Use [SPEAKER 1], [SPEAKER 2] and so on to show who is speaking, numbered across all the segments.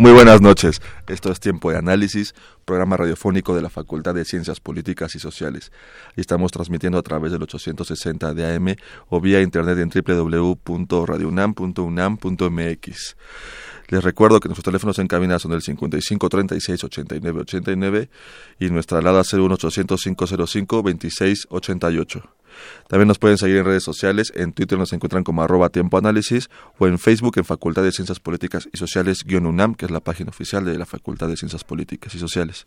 [SPEAKER 1] Muy buenas noches. Esto es Tiempo de Análisis, programa radiofónico de la Facultad de Ciencias Políticas y Sociales. Estamos transmitiendo a través del 860 de AM o vía internet en www.radiounam.unam.mx. Les recuerdo que nuestros teléfonos en cabina son el 55 36 89 89 y nuestra alada 01800 505 26 88. También nos pueden seguir en redes sociales, en Twitter nos encuentran como arroba tiempo análisis o en Facebook en Facultad de Ciencias Políticas y Sociales-UNAM, que es la página oficial de la Facultad de Ciencias Políticas y Sociales.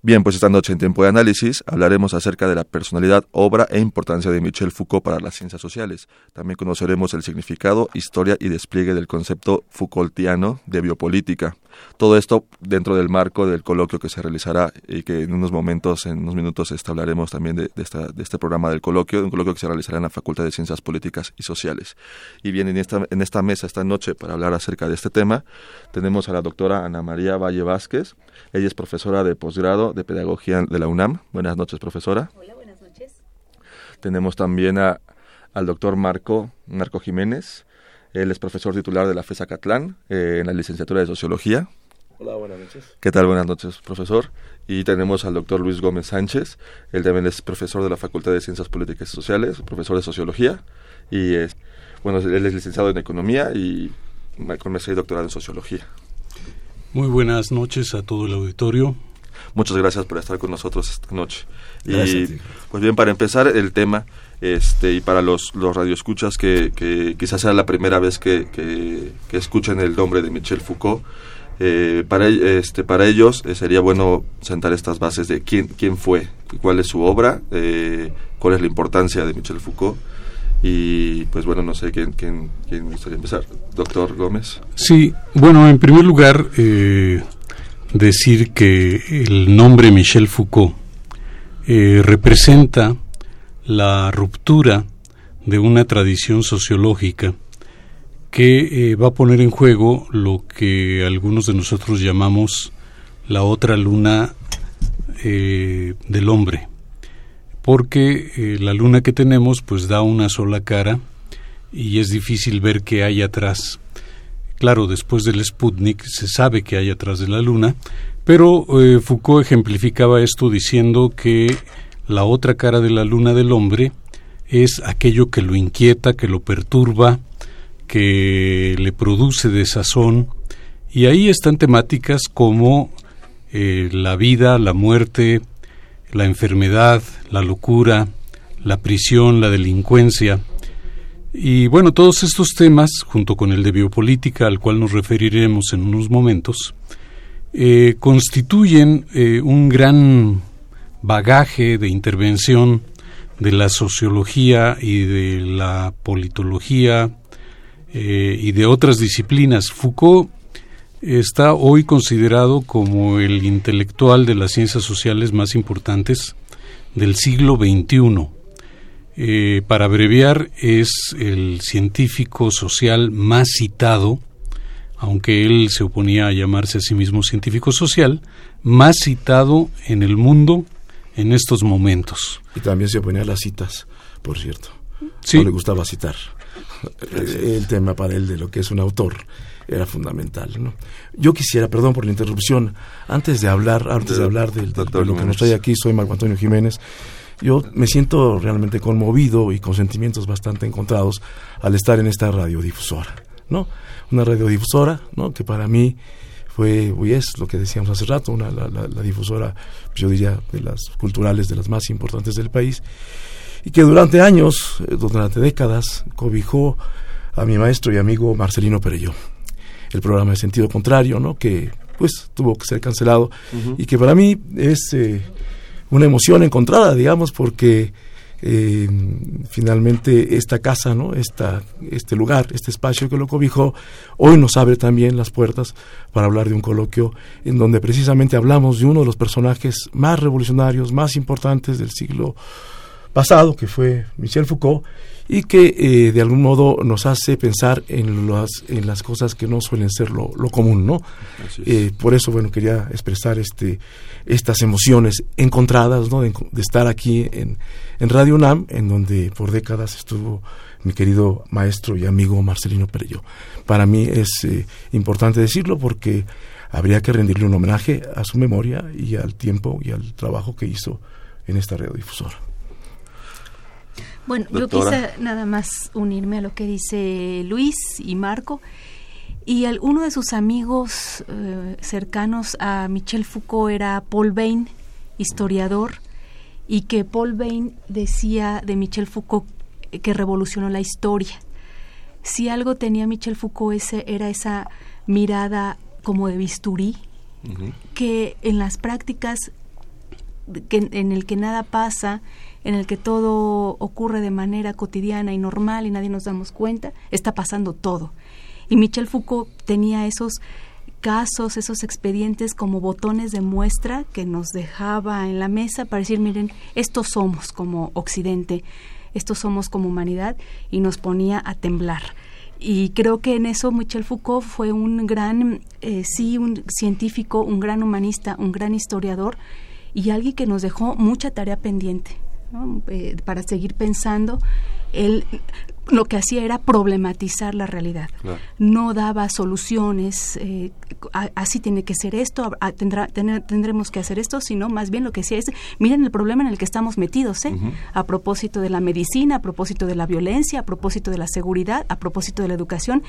[SPEAKER 1] Bien, pues esta noche en tiempo de análisis hablaremos acerca de la personalidad, obra e importancia de Michel Foucault para las ciencias sociales. También conoceremos el significado, historia y despliegue del concepto Foucaultiano de biopolítica. Todo esto dentro del marco del coloquio que se realizará y que en unos momentos, en unos minutos, este, hablaremos también de, este programa del coloquio, un coloquio que se realizará en la Facultad de Ciencias Políticas y Sociales. Y bien, en esta, en esta mesa esta noche para hablar acerca de este tema tenemos a la doctora Ana María Valle Vázquez. Ella es profesora de posgrado de Pedagogía de la UNAM. Buenas noches, profesora.
[SPEAKER 2] Hola, buenas noches.
[SPEAKER 1] Tenemos también a, al doctor Marco, Marco Jiménez. Él es profesor titular de la FESA Catlán eh, en la licenciatura de Sociología.
[SPEAKER 3] Hola, buenas noches.
[SPEAKER 1] ¿Qué tal? Buenas noches, profesor. Y tenemos al doctor Luis Gómez Sánchez. Él también es profesor de la Facultad de Ciencias Políticas y Sociales, profesor de Sociología. Y es, bueno, él es licenciado en Economía y con maestría y doctorado en Sociología.
[SPEAKER 4] Muy buenas noches a todo el auditorio.
[SPEAKER 1] Muchas gracias por estar con nosotros esta noche. y pues bien, para empezar el tema, este y para los, los radioescuchas que, quizás sea la primera vez que, que, escuchen el nombre de Michel Foucault, eh, para, este, para ellos eh, sería bueno sentar estas bases de quién, quién fue, cuál es su obra, eh, cuál es la importancia de Michel Foucault. Y pues bueno, no sé quién, quién, quién gustaría empezar. Doctor Gómez.
[SPEAKER 4] Sí, bueno, en primer lugar, decir que el nombre Michel Foucault representa la ruptura de una tradición sociológica que eh, va a poner en juego lo que algunos de nosotros llamamos la otra luna eh, del hombre, porque eh, la luna que tenemos pues da una sola cara y es difícil ver qué hay atrás. Claro, después del Sputnik se sabe que hay atrás de la luna, pero Foucault ejemplificaba esto diciendo que la otra cara de la luna del hombre es aquello que lo inquieta, que lo perturba, que le produce desazón, y ahí están temáticas como eh, la vida, la muerte, la enfermedad, la locura, la prisión, la delincuencia. Y bueno, todos estos temas, junto con el de biopolítica, al cual nos referiremos en unos momentos, eh, constituyen eh, un gran bagaje de intervención de la sociología y de la politología eh, y de otras disciplinas. Foucault está hoy considerado como el intelectual de las ciencias sociales más importantes del siglo XXI. Eh, para abreviar, es el científico social más citado, aunque él se oponía a llamarse a sí mismo científico social, más citado en el mundo en estos momentos.
[SPEAKER 3] Y también se oponía a las citas, por cierto. No le gustaba citar. El tema para él de lo que es un autor era fundamental. ¿no? Yo quisiera, perdón por la interrupción, antes de hablar, antes de hablar de, lo que nos trae aquí, soy Marco Antonio Jiménez. Yo me siento realmente conmovido y con sentimientos bastante encontrados al estar en esta radiodifusora, ¿no? Una radiodifusora, ¿no? Que para mí fue y es lo que decíamos hace rato, una, la, difusora, yo diría, de las culturales, de las más importantes del país. y que durante años, eh, durante décadas, cobijó a mi maestro y amigo Marcelino Perello. El programa de sentido contrario, ¿no? que pues tuvo que ser cancelado y que para mí es eh, una emoción encontrada, digamos, porque eh, finalmente esta casa, ¿no? Esta, este lugar, este espacio que lo cobijó, hoy nos abre también las puertas para hablar de un coloquio en donde precisamente hablamos de uno de los personajes más revolucionarios, más importantes del siglo pasado, que fue Michel Foucault, y que eh, de algún modo nos hace pensar en las, en las cosas que no suelen ser lo, común, ¿no? Eh, por eso, bueno, quería expresar este, estas emociones encontradas, ¿no? De, estar aquí en, en, Radio UNAM, en donde por décadas estuvo mi querido maestro y amigo Marcelino Perello. Para mí es eh, importante decirlo porque habría que rendirle un homenaje a su memoria y al tiempo y al trabajo que hizo en esta radiodifusora.
[SPEAKER 2] Bueno, yo quise nada más unirme a lo que dice Luis y Marco. Y uno de sus amigos eh, cercanos a Michel Foucault era Paul Bain, historiador, y que Paul Bain decía de Michel Foucault que revolucionó la historia. Si algo tenía Michel Foucault ese, era esa mirada como de bisturí, que en las prácticas que, en el que nada pasa, en el que todo ocurre de manera cotidiana y normal y nadie nos damos cuenta, está pasando todo. Y Michel Foucault tenía esos casos, esos expedientes como botones de muestra que nos dejaba en la mesa para decir, miren, estos somos como Occidente, estos somos como humanidad y nos ponía a temblar. Y creo que en eso Michel Foucault fue un gran, eh, sí, un científico, un gran humanista, un gran historiador y alguien que nos dejó mucha tarea pendiente. Eh, para seguir pensando, él lo que hacía era problematizar la realidad. No daba soluciones, eh, así tiene que ser esto, tendrá, tendremos que hacer esto, sino más bien lo que decía es, miren el problema en el que estamos metidos, ¿eh? a propósito de la medicina, a propósito de la violencia, a propósito de la seguridad, a propósito de la educación.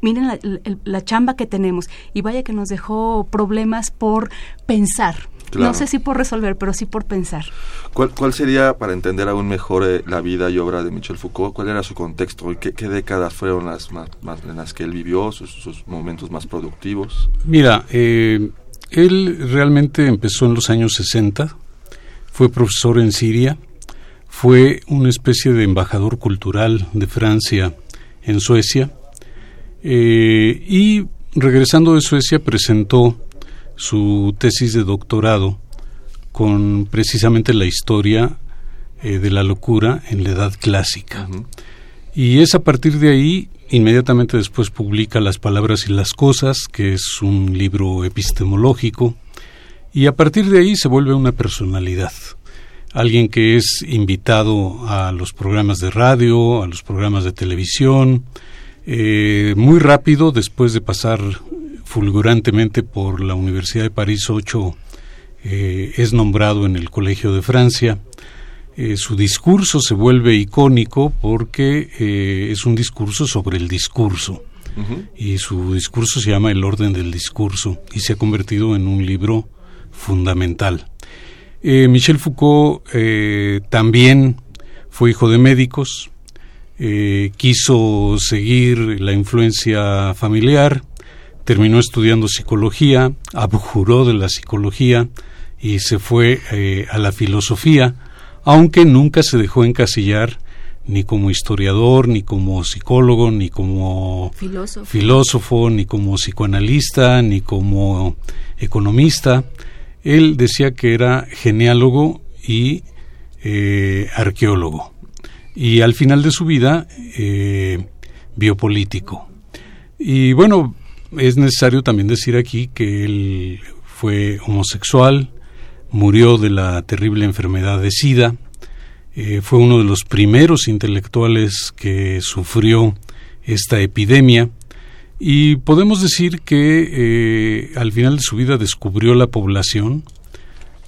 [SPEAKER 2] Miren la, la chamba que tenemos y vaya que nos dejó problemas por pensar, no sé si por resolver, pero sí por pensar.
[SPEAKER 1] ¿Cuál, cuál sería, para entender aún mejor eh, la vida y obra de Michel Foucault, cuál era su contexto y qué, décadas fueron las más, en las que él vivió, sus, momentos más productivos?
[SPEAKER 4] Mira, eh, él realmente empezó en los años 60, fue profesor en Siria, fue una especie de embajador cultural de Francia en Suecia eh, y regresando de Suecia presentó su tesis de doctorado con precisamente la historia eh, de la locura en la edad clásica. Y es a partir de ahí, inmediatamente después publica Las Palabras y las Cosas, que es un libro epistemológico, y a partir de ahí se vuelve una personalidad, alguien que es invitado a los programas de radio, a los programas de televisión, eh, muy rápido, después de pasar fulgurantemente por la Universidad de París 8, eh, es nombrado en el Colegio de Francia. Eh, su discurso se vuelve icónico porque eh, es un discurso sobre el discurso. Y su discurso se llama El orden del discurso y se ha convertido en un libro fundamental. Michel Foucault también fue hijo de médicos, quiso seguir la influencia familiar, terminó estudiando psicología, abjuró de la psicología y se fue eh, a la filosofía, aunque nunca se dejó encasillar ni como historiador, ni como psicólogo, ni como filósofo, ni como psicoanalista, ni como economista. Él decía que era geneálogo y eh, arqueólogo. Y al final de su vida, eh, biopolítico. Y bueno, es necesario también decir aquí que él fue homosexual, murió de la terrible enfermedad de SIDA, eh, fue uno de los primeros intelectuales que sufrió esta epidemia y podemos decir que eh, al final de su vida descubrió la población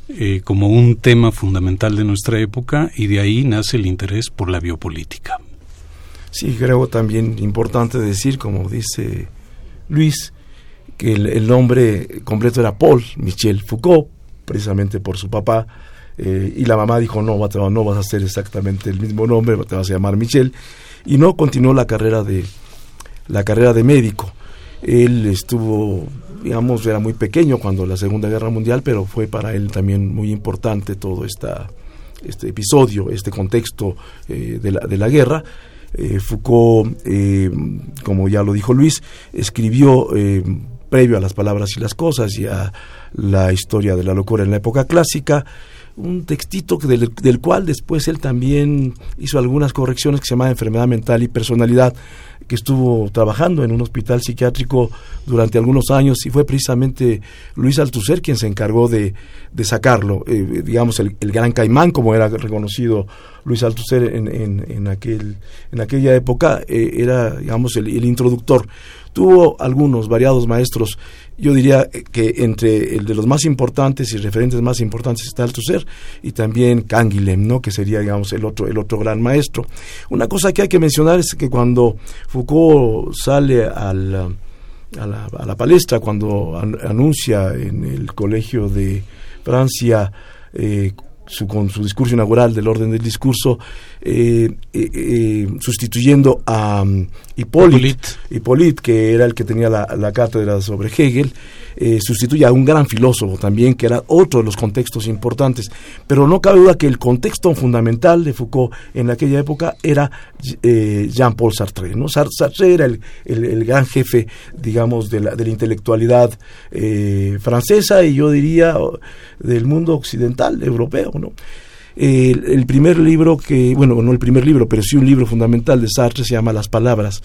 [SPEAKER 4] eh, como un tema fundamental de nuestra época y de ahí nace el interés por la biopolítica.
[SPEAKER 3] Sí, creo también importante decir, como dice Luis, que el, nombre completo era Paul Michel Foucault, precisamente por su papá, Eh, y la mamá dijo, no, no vas a ser exactamente el mismo nombre, te vas a llamar Michel. Y no continuó la carrera de, la carrera de médico. Él estuvo, digamos, era muy pequeño cuando la Segunda Guerra Mundial, pero fue para él también muy importante todo esta, este episodio, este contexto eh, de, la, de la guerra. Eh, Foucault, eh, como ya lo dijo Luis, escribió previo a las palabras y las cosas y a la historia de la locura en la época clásica, un textito del, del, cual después él también hizo algunas correcciones que se llama Enfermedad Mental y Personalidad, que estuvo trabajando en un hospital psiquiátrico durante algunos años y fue precisamente Luis Althusser quien se encargó de, de sacarlo, eh, digamos el, gran caimán como era reconocido Luis Althusser en, en, en aquel, en aquella época, eh, era digamos el, el introductor. Tuvo algunos variados maestros yo diría que entre el de los más importantes y referentes más importantes está Althusser y también Canguilhem, ¿no? que sería digamos el otro el otro gran maestro. Una cosa que hay que mencionar es que cuando Foucault sale al, a, la, a la palestra, cuando anuncia en el colegio de Francia eh, su, con su discurso inaugural del orden del discurso, eh, eh, eh sustituyendo a um, Hippolyte, que era el que tenía la, la cátedra sobre Hegel, sustituye a un gran filósofo también, que era otro de los contextos importantes. Pero no cabe duda que el contexto fundamental de Foucault en aquella época era Jean-Paul Sartre. ¿no? Sartre era el, el, gran jefe, digamos, de la, de la intelectualidad francesa y yo diría del mundo occidental, europeo. ¿no? El, primer libro que, bueno, no el primer libro, pero sí un libro fundamental de Sartre se llama Las Palabras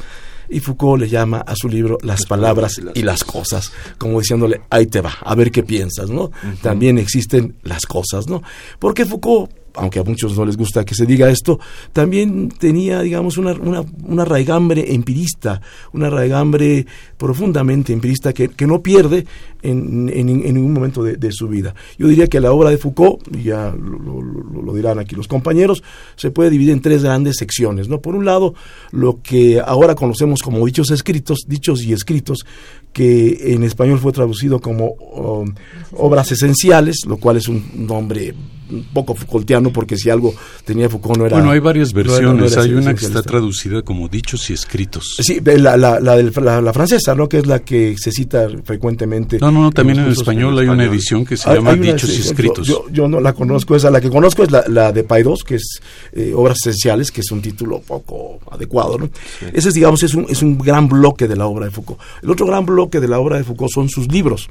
[SPEAKER 3] y Foucault le llama a su libro Las palabras y las cosas, como diciéndole, ahí te va, a ver qué piensas, ¿no? También existen las cosas, ¿no? Porque Foucault aunque a muchos no les gusta que se diga esto, también tenía, digamos, una, una, raigambre empirista, una raigambre profundamente empirista que, que no pierde en, en, ningún momento de, su vida. Yo diría que la obra de Foucault, ya lo, lo, dirán aquí los compañeros, se puede dividir en tres grandes secciones. ¿no? Por un lado, lo que ahora conocemos como dichos escritos, dichos y escritos, que en español fue traducido como um, obras esenciales, lo cual es un nombre un poco Foucaultiano, porque si algo tenía Foucault no era...
[SPEAKER 4] Bueno, hay varias versiones, hay una que está traducida como dichos y escritos.
[SPEAKER 3] Sí, la, la, la, la, francesa, ¿no? Que es la que se cita frecuentemente.
[SPEAKER 4] No, no, no también en, español hay una edición que se llama Dichos y escritos.
[SPEAKER 3] Yo, yo, no la conozco, esa la que conozco es la, de Paidós, que es eh, Obras Esenciales, que es un título poco adecuado, ¿no? Ese, es, digamos, es un, es un gran bloque de la obra de Foucault. El otro gran bloque de la obra de Foucault son sus libros,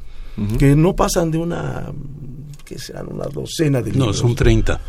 [SPEAKER 3] que no pasan de una que serán una docena de libros.
[SPEAKER 4] No, son 30.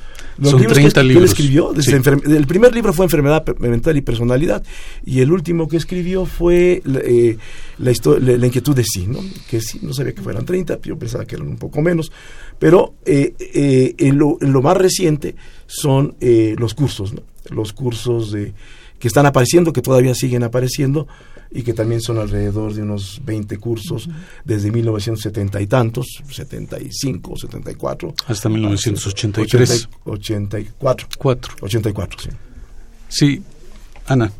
[SPEAKER 4] son 30
[SPEAKER 3] que,
[SPEAKER 4] libros.
[SPEAKER 3] escribió, el primer libro fue Enfermedad Mental y Personalidad y el último que escribió fue eh, la, la, inquietud de sí, ¿no? que sí, no sabía que fueran 30, yo pensaba que eran un poco menos, pero eh, eh, en, lo, en, lo, más reciente son los cursos, ¿no? los cursos de, que están apareciendo, que todavía siguen apareciendo, y que también son alrededor de unos 20 cursos desde 1970 y tantos, 75, 74.
[SPEAKER 4] Hasta 1983.
[SPEAKER 3] 84. 84, sí.
[SPEAKER 4] Sí, Ana.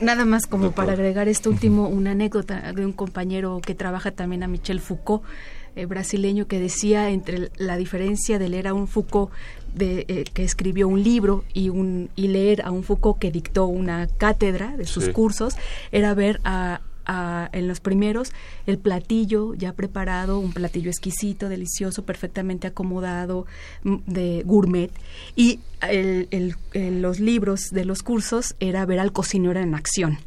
[SPEAKER 2] nada más como para agregar esto último, una anécdota de un compañero que trabaja también a Michel Foucault, eh, brasileño, que decía entre la diferencia de leer a un Foucault de, eh, que escribió un libro y, un, y leer a un Foucault que dictó una cátedra de sus cursos, era ver a, en los primeros el platillo ya preparado, un platillo exquisito, delicioso, perfectamente acomodado, mm, de gourmet. Y el, los libros de los cursos era ver al cocinero en acción.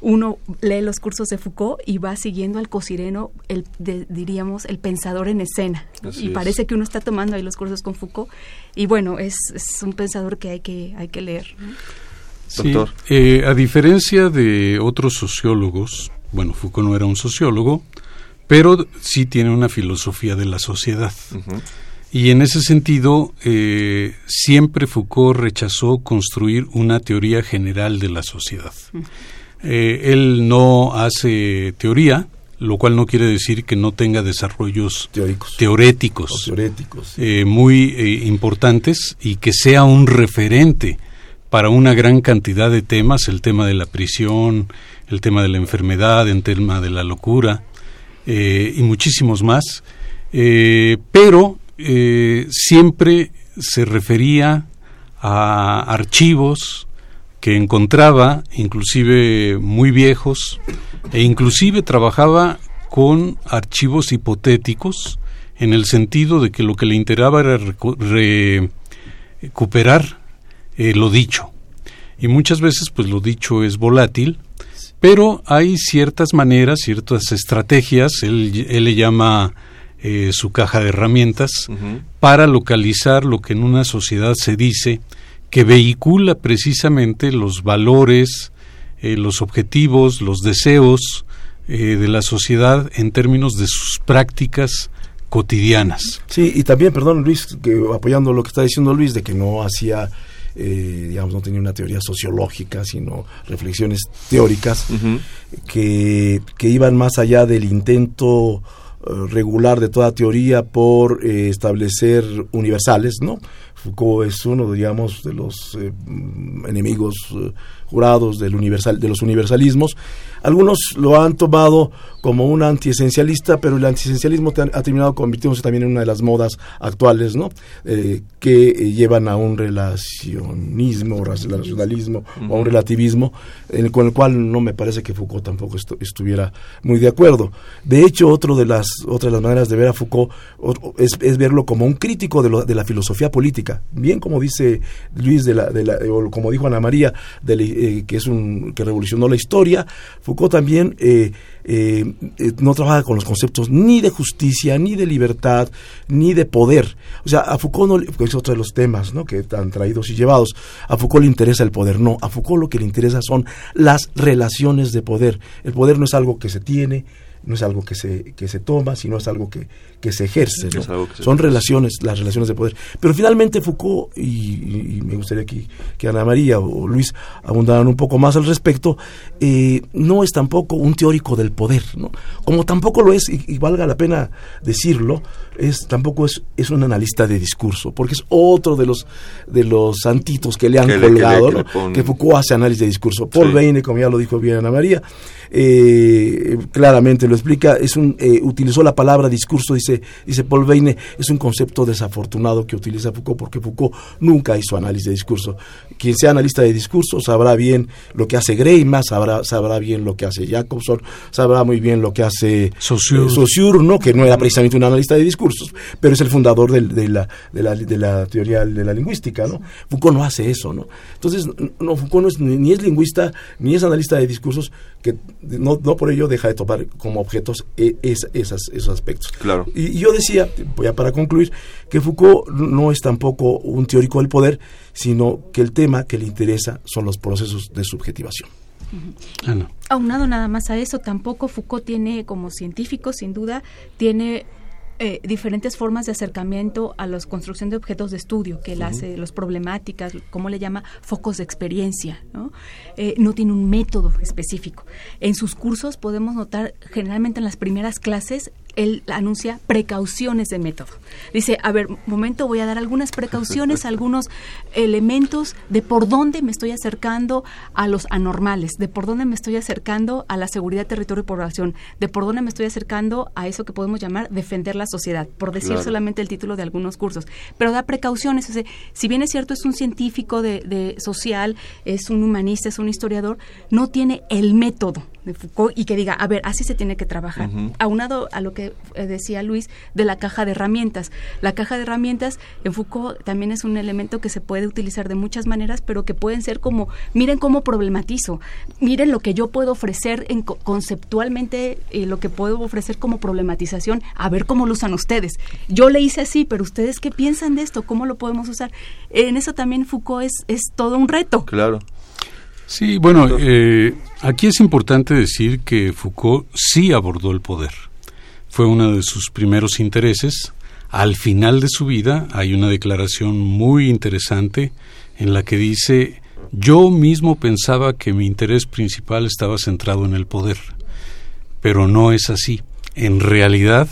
[SPEAKER 2] Uno lee los cursos de Foucault y va siguiendo al cocinero, el, diríamos, el pensador en escena. y parece que uno está tomando ahí los cursos con Foucault. Y bueno, es, es un pensador que hay que, hay que leer.
[SPEAKER 4] Doctor. Eh, a diferencia de otros sociólogos, bueno, Foucault no era un sociólogo, pero sí tiene una filosofía de la sociedad. Y en ese sentido, eh, siempre Foucault rechazó construir una teoría general de la sociedad. Eh, él no hace teoría, lo cual no quiere decir que no tenga desarrollos teoréticos, eh, muy importantes y que sea un referente para una gran cantidad de temas, el tema de la prisión, el tema de la enfermedad, el tema de la locura eh, y muchísimos más, eh, pero eh, siempre se refería a archivos que encontraba, inclusive muy viejos, e inclusive trabajaba con archivos hipotéticos en el sentido de que lo que le interesaba era recuperar eh, lo dicho. Y muchas veces pues lo dicho es volátil, pero hay ciertas maneras, ciertas estrategias, él, él le llama eh, su caja de herramientas, para localizar lo que en una sociedad se dice que vehicula precisamente los valores, eh, los objetivos, los deseos eh, de la sociedad en términos de sus prácticas cotidianas.
[SPEAKER 3] Sí, y también, perdón Luis, que apoyando lo que está diciendo Luis, de que no hacía, eh, digamos, no tenía una teoría sociológica, sino reflexiones teóricas que, que iban más allá del intento regular de toda teoría por establecer universales, ¿no? Foucault es uno, digamos, de los enemigos jurados del universal, de los universalismos. Algunos lo han tomado como un antiesencialista, pero el antiesencialismo ha terminado convirtiéndose también en una de las modas actuales, ¿no? Eh, que eh, llevan a un relacionismo, racionalismo o a un relativismo, con el cual no me parece que Foucault tampoco estuviera muy de acuerdo. De hecho, otro de las, otras de las maneras de ver a Foucault es, verlo como un crítico de, la filosofía política, bien como dice Luis, de la, de la, o como dijo Ana María, de eh, que es un que revolucionó la historia. Foucault también eh, eh, no trabaja con los conceptos ni de justicia, ni de libertad, ni de poder. O sea, a Foucault no, es otro de los temas ¿no? que están traídos y llevados. A Foucault le interesa el poder, no. A Foucault lo que le interesa son las relaciones de poder. El poder no es algo que se tiene, no es algo que se, que se toma, sino es algo que, que se ejerce. Son relaciones, las relaciones de poder. Pero finalmente Foucault, y, me gustaría que, que, Ana María o Luis abundaran un poco más al respecto, eh, no es tampoco un teórico del poder, ¿no? Como tampoco lo es, y, valga la pena decirlo, es tampoco es, es un analista de discurso, porque es otro de los de los santitos que le han colgado, que, Foucault hace análisis de discurso. Paul Beine, como ya lo dijo bien Ana María, eh, claramente lo explica, es un eh, utilizó la palabra discurso, dice dice, Paul Beine, es un concepto desafortunado que utiliza Foucault porque Foucault nunca hizo análisis de discurso. Quien sea analista de discurso sabrá bien lo que hace Greimas, sabrá, sabrá bien lo que hace Jacobson, sabrá muy bien lo que hace
[SPEAKER 4] Saussure,
[SPEAKER 3] ¿no? que no era precisamente un analista de discursos, pero es el fundador de, la, de, la, de la teoría de la lingüística. ¿no? Foucault no hace eso. ¿no? Entonces, no, Foucault no es, ni, es lingüista ni es analista de discursos, que no, no por ello deja de tomar como objetos e, esas, esos aspectos.
[SPEAKER 1] Claro.
[SPEAKER 3] Y, yo decía, ya para concluir, que Foucault no es tampoco un teórico del poder, sino que el tema que le interesa son los procesos de subjetivación.
[SPEAKER 2] Ah, Aunado nada más a eso, tampoco Foucault tiene, como científico, sin duda, tiene eh, diferentes formas de acercamiento a la construcción de objetos de estudio, que él hace, las problemáticas, como le llama, focos de experiencia. ¿no? Eh, no tiene un método específico. En sus cursos podemos notar, generalmente en las primeras clases, él anuncia precauciones de método. Dice, a ver, momento, voy a dar algunas precauciones, algunos elementos de por dónde me estoy acercando a los anormales, de por dónde me estoy acercando a la seguridad, territorio y población, de por dónde me estoy acercando a eso que podemos llamar defender la sociedad, por decir solamente el título de algunos cursos. Pero da precauciones. si bien es cierto, es un científico de social, es un humanista, es un historiador, no tiene el método de Foucault y que diga, a ver, así se tiene que trabajar. Aunado a lo que eh, decía Luis de la caja de herramientas. La caja de herramientas en Foucault también es un elemento que se puede utilizar de muchas maneras, pero que pueden ser como, miren cómo problematizo, miren lo que yo puedo ofrecer en, conceptualmente, eh, lo que puedo ofrecer como problematización, a ver cómo lo usan ustedes. Yo le hice así, pero ustedes qué piensan de esto, cómo lo podemos usar. En eso también Foucault es, es todo un reto.
[SPEAKER 1] Claro.
[SPEAKER 4] Sí, bueno, eh, aquí es importante decir que Foucault sí abordó el poder. Fue uno de sus primeros intereses. Al final de su vida hay una declaración muy interesante en la que dice, yo mismo pensaba que mi interés principal estaba centrado en el poder, pero no es así. En realidad,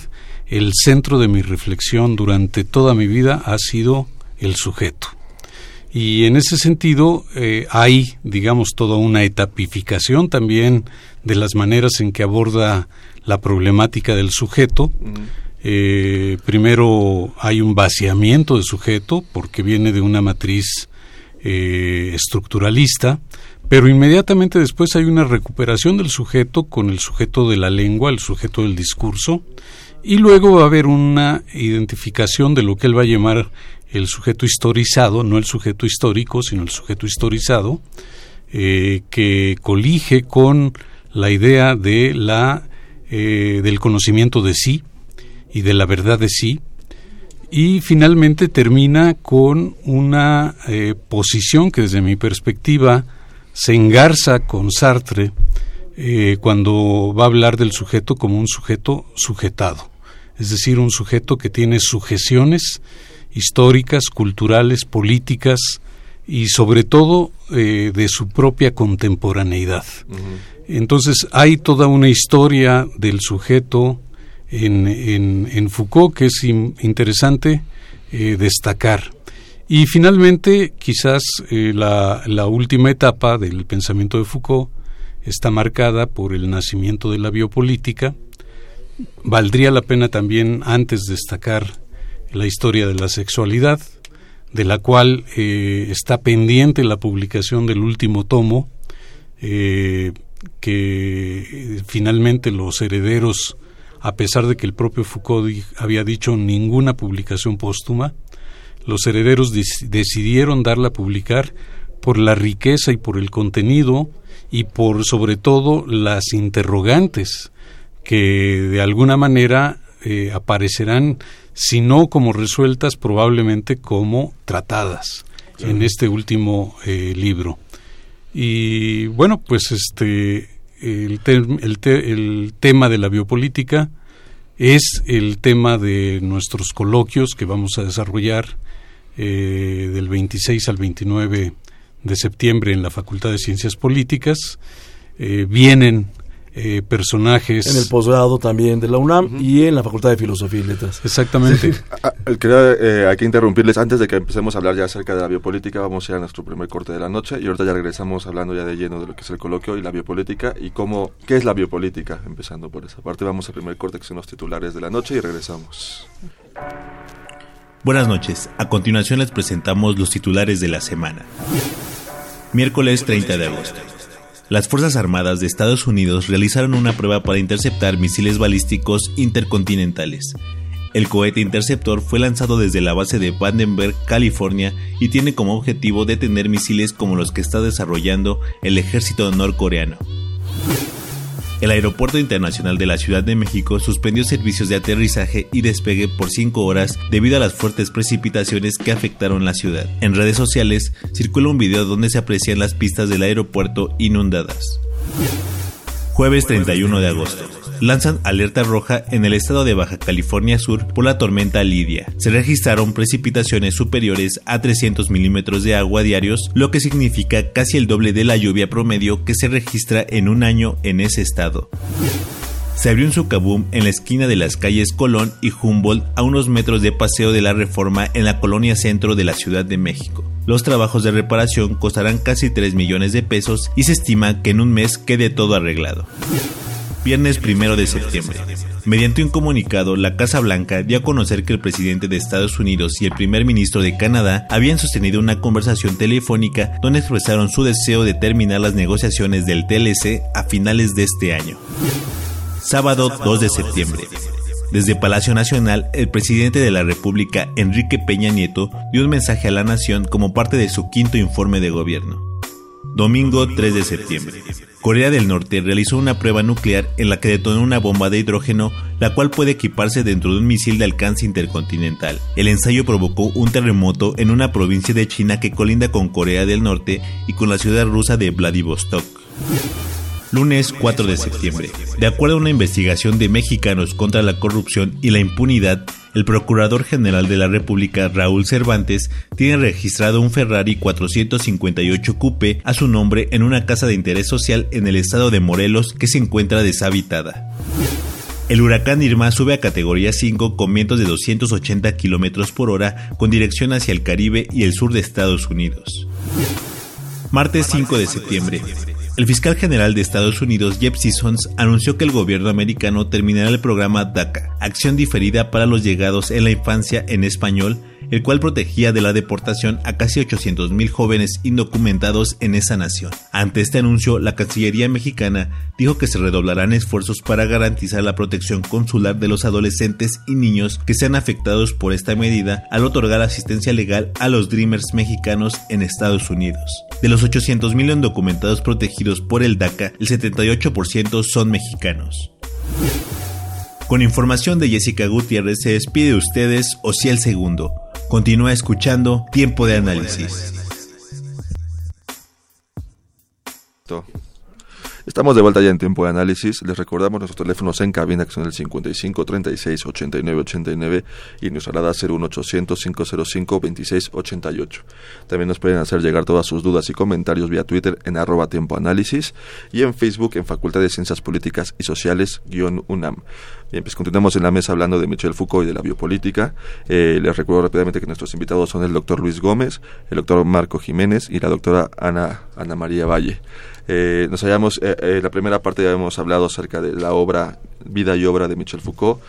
[SPEAKER 4] el centro de mi reflexión durante toda mi vida ha sido el sujeto. Y en ese sentido eh, hay, digamos, toda una etapificación también de las maneras en que aborda la problemática del sujeto, Eh, primero hay un vaciamiento de sujeto porque viene de una matriz eh, estructuralista, pero inmediatamente después hay una recuperación del sujeto con el sujeto de la lengua, el sujeto del discurso, y luego va a haber una identificación de lo que él va a llamar el sujeto historizado, no el sujeto histórico, sino el sujeto historizado, eh, que colige con la idea de la, eh, del conocimiento de sí y de la verdad de sí, y finalmente termina con una eh, posición que desde mi perspectiva se engarza con Sartre cuando va a hablar del sujeto como un sujeto sujetado, es decir, un sujeto que tiene sujeciones históricas, culturales, políticas y sobre todo eh, de su propia contemporaneidad. Entonces hay toda una historia del sujeto en, en, Foucault que es interesante eh, destacar. Y finalmente, quizás eh, la, la, última etapa del pensamiento de Foucault está marcada por el nacimiento de la biopolítica. Valdría la pena también antes destacar la historia de la sexualidad, de la cual eh, está pendiente la publicación del último tomo, eh, que eh, finalmente los herederos, a pesar de que el propio Foucault había dicho ninguna publicación póstuma, los herederos decidieron darla a publicar por la riqueza y por el contenido y por sobre todo las interrogantes que de alguna manera aparecerán si no como resueltas, probablemente como tratadas en este último eh, libro. Y bueno, pues este el, el, tema de la biopolítica es el tema de nuestros coloquios que vamos a desarrollar eh, del 26 al 29 de septiembre en la Facultad de Ciencias Políticas. Eh, vienen eh, personajes.
[SPEAKER 3] En el posgrado también de la UNAM y en la Facultad de Filosofía y Letras.
[SPEAKER 4] Exactamente.
[SPEAKER 1] Ah, quería eh, aquí interrumpirles antes de que empecemos a hablar ya acerca de la biopolítica. Vamos a ir a nuestro primer corte de la noche y ahorita ya regresamos hablando ya de lleno de lo que es el coloquio y la biopolítica y cómo, qué es la biopolítica, empezando por esa parte. Vamos al primer corte que son los titulares de la noche y regresamos.
[SPEAKER 5] Buenas noches. A continuación les presentamos los titulares de la semana. Miércoles 30 de agosto las Fuerzas Armadas de Estados Unidos realizaron una prueba para interceptar misiles balísticos intercontinentales. El cohete interceptor fue lanzado desde la base de Vandenberg, California, y tiene como objetivo detener misiles como los que está desarrollando el ejército norcoreano. El Aeropuerto Internacional de la Ciudad de México suspendió servicios de aterrizaje y despegue por cinco horas debido a las fuertes precipitaciones que afectaron la ciudad. En redes sociales circula un video donde se aprecian las pistas del aeropuerto inundadas. Jueves 31 de agosto lanzan alerta roja en el estado de Baja California Sur por la tormenta Lidia. Se registraron precipitaciones superiores a 300 milímetros de agua diarios, lo que significa casi el doble de la lluvia promedio que se registra en un año en ese estado se abrió un socavum en la esquina de las calles Colón y Humboldt a unos metros de paseo de la Reforma en la colonia centro de la Ciudad de México. Los trabajos de reparación costarán casi 3 millones de pesos y se estima que en un mes quede todo arreglado viernes primero de septiembre. Mediante un comunicado, la Casa Blanca dio a conocer que el presidente de Estados Unidos y el primer ministro de Canadá habían sostenido una conversación telefónica donde expresaron su deseo de terminar las negociaciones del TLC a finales de este año. Sábado 2 de septiembre. Desde Palacio Nacional, el presidente de la República, Enrique Peña Nieto, dio un mensaje a la nación como parte de su quinto informe de gobierno. Domingo 3 de septiembre. Corea del Norte realizó una prueba nuclear en la que detonó una bomba de hidrógeno, la cual puede equiparse dentro de un misil de alcance intercontinental. El ensayo provocó un terremoto en una provincia de China que colinda con Corea del Norte y con la ciudad rusa de Vladivostok lunes 4 de septiembre. De acuerdo a una investigación de mexicanos contra la corrupción y la impunidad, el Procurador General de la República, Raúl Cervantes, tiene registrado un Ferrari 458 Coupe a su nombre en una casa de interés social en el estado de Morelos que se encuentra deshabitada. El huracán Irma sube a categoría 5 con vientos de 280 km por hora con dirección hacia el Caribe y el sur de Estados Unidos. Martes 5 de septiembre. El fiscal general de Estados Unidos, Jeff Sessions, anunció que el gobierno americano terminará el programa DACA, acción diferida para los llegados en la infancia en español, el cual protegía de la deportación a casi 800.000 jóvenes indocumentados en esa nación. Ante este anuncio, la Cancillería mexicana dijo que se redoblarán esfuerzos para garantizar la protección consular de los adolescentes y niños que sean afectados por esta medida al otorgar asistencia legal a los Dreamers mexicanos en Estados Unidos. De los 800.000 indocumentados protegidos por el DACA, el 78% son mexicanos. Con información de Jessica Gutiérrez se despide de ustedes el Segundo. Continúa escuchando Tiempo de Análisis.
[SPEAKER 1] Estamos de vuelta ya en tiempo de análisis. Les recordamos nuestros teléfonos en cabina que son el 55 36 89 89 y nuestra alada 01800 505 26 88. También nos pueden hacer llegar todas sus dudas y comentarios vía Twitter en arroba tiempo análisis y en Facebook en Facultad de Ciencias Políticas y Sociales guion UNAM. Bien, pues continuamos en la mesa hablando de Michel Foucault y de la biopolítica. Eh, les recuerdo rápidamente que nuestros invitados son el doctor Luis Gómez, el doctor Marco Jiménez y la doctora Ana, Ana María Valle. Eh, nos hayamos, eh, eh, la primera parte ya hemos hablado acerca de la obra, vida y obra de Michel Foucault.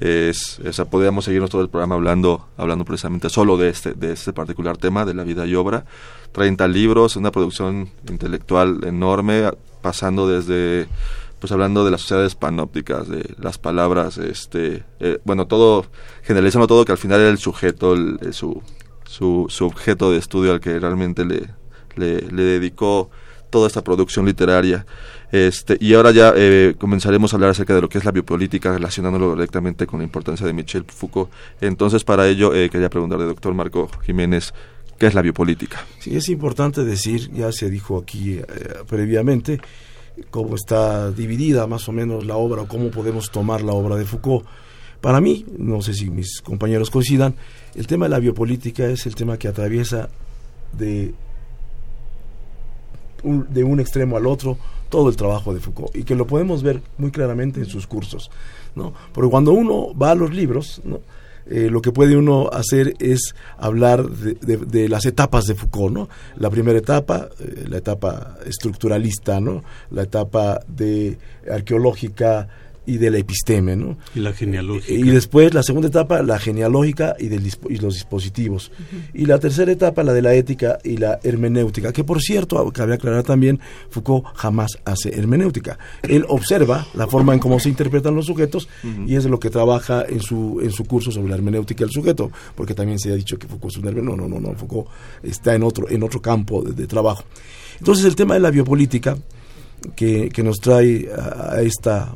[SPEAKER 1] Es, podríamos seguirnos todo el programa hablando, hablando precisamente solo de este, de este particular tema, de la vida y obra. 30 libros, una producción intelectual enorme, pasando desde pues hablando de las sociedades panópticas, de las palabras, este, bueno, todo, generalizando todo, que al final era el sujeto, su, su, su, objeto de estudio al que realmente le, le, le dedicó toda esta producción literaria. Este, y ahora ya eh, comenzaremos a hablar acerca de lo que es la biopolítica, relacionándolo directamente con la importancia de Michel Foucault. Entonces, para ello, eh, quería preguntarle, doctor Marco Jiménez, ¿qué es la biopolítica?
[SPEAKER 3] Sí, es importante decir, ya se dijo aquí eh, previamente, cómo está dividida más o menos la obra o cómo podemos tomar la obra de Foucault. Para mí, no sé si mis compañeros coincidan, el tema de la biopolítica es el tema que atraviesa de de un extremo al otro todo el trabajo de Foucault y que lo podemos ver muy claramente en sus cursos. ¿no? Porque cuando uno va a los libros, ¿no? Eh, lo que puede uno hacer es hablar de, las etapas de Foucault, ¿no? La primera etapa, eh, la etapa estructuralista, ¿no? La etapa de arqueológica, y de la episteme, ¿no?
[SPEAKER 4] Y la genealógica.
[SPEAKER 3] Y después la segunda etapa, la genealógica y, del, y los dispositivos. Y la tercera etapa, la de la ética y la hermenéutica, que por cierto, cabe aclarar también, Foucault jamás hace hermenéutica. Él observa la forma en cómo se interpretan los sujetos y es lo que trabaja en su, en su curso sobre la hermenéutica del sujeto, porque también se ha dicho que Foucault es un hermenéutico. No, no, no, no, Foucault está en otro, en otro campo de, trabajo. Entonces el tema de la biopolítica que, que nos trae a esta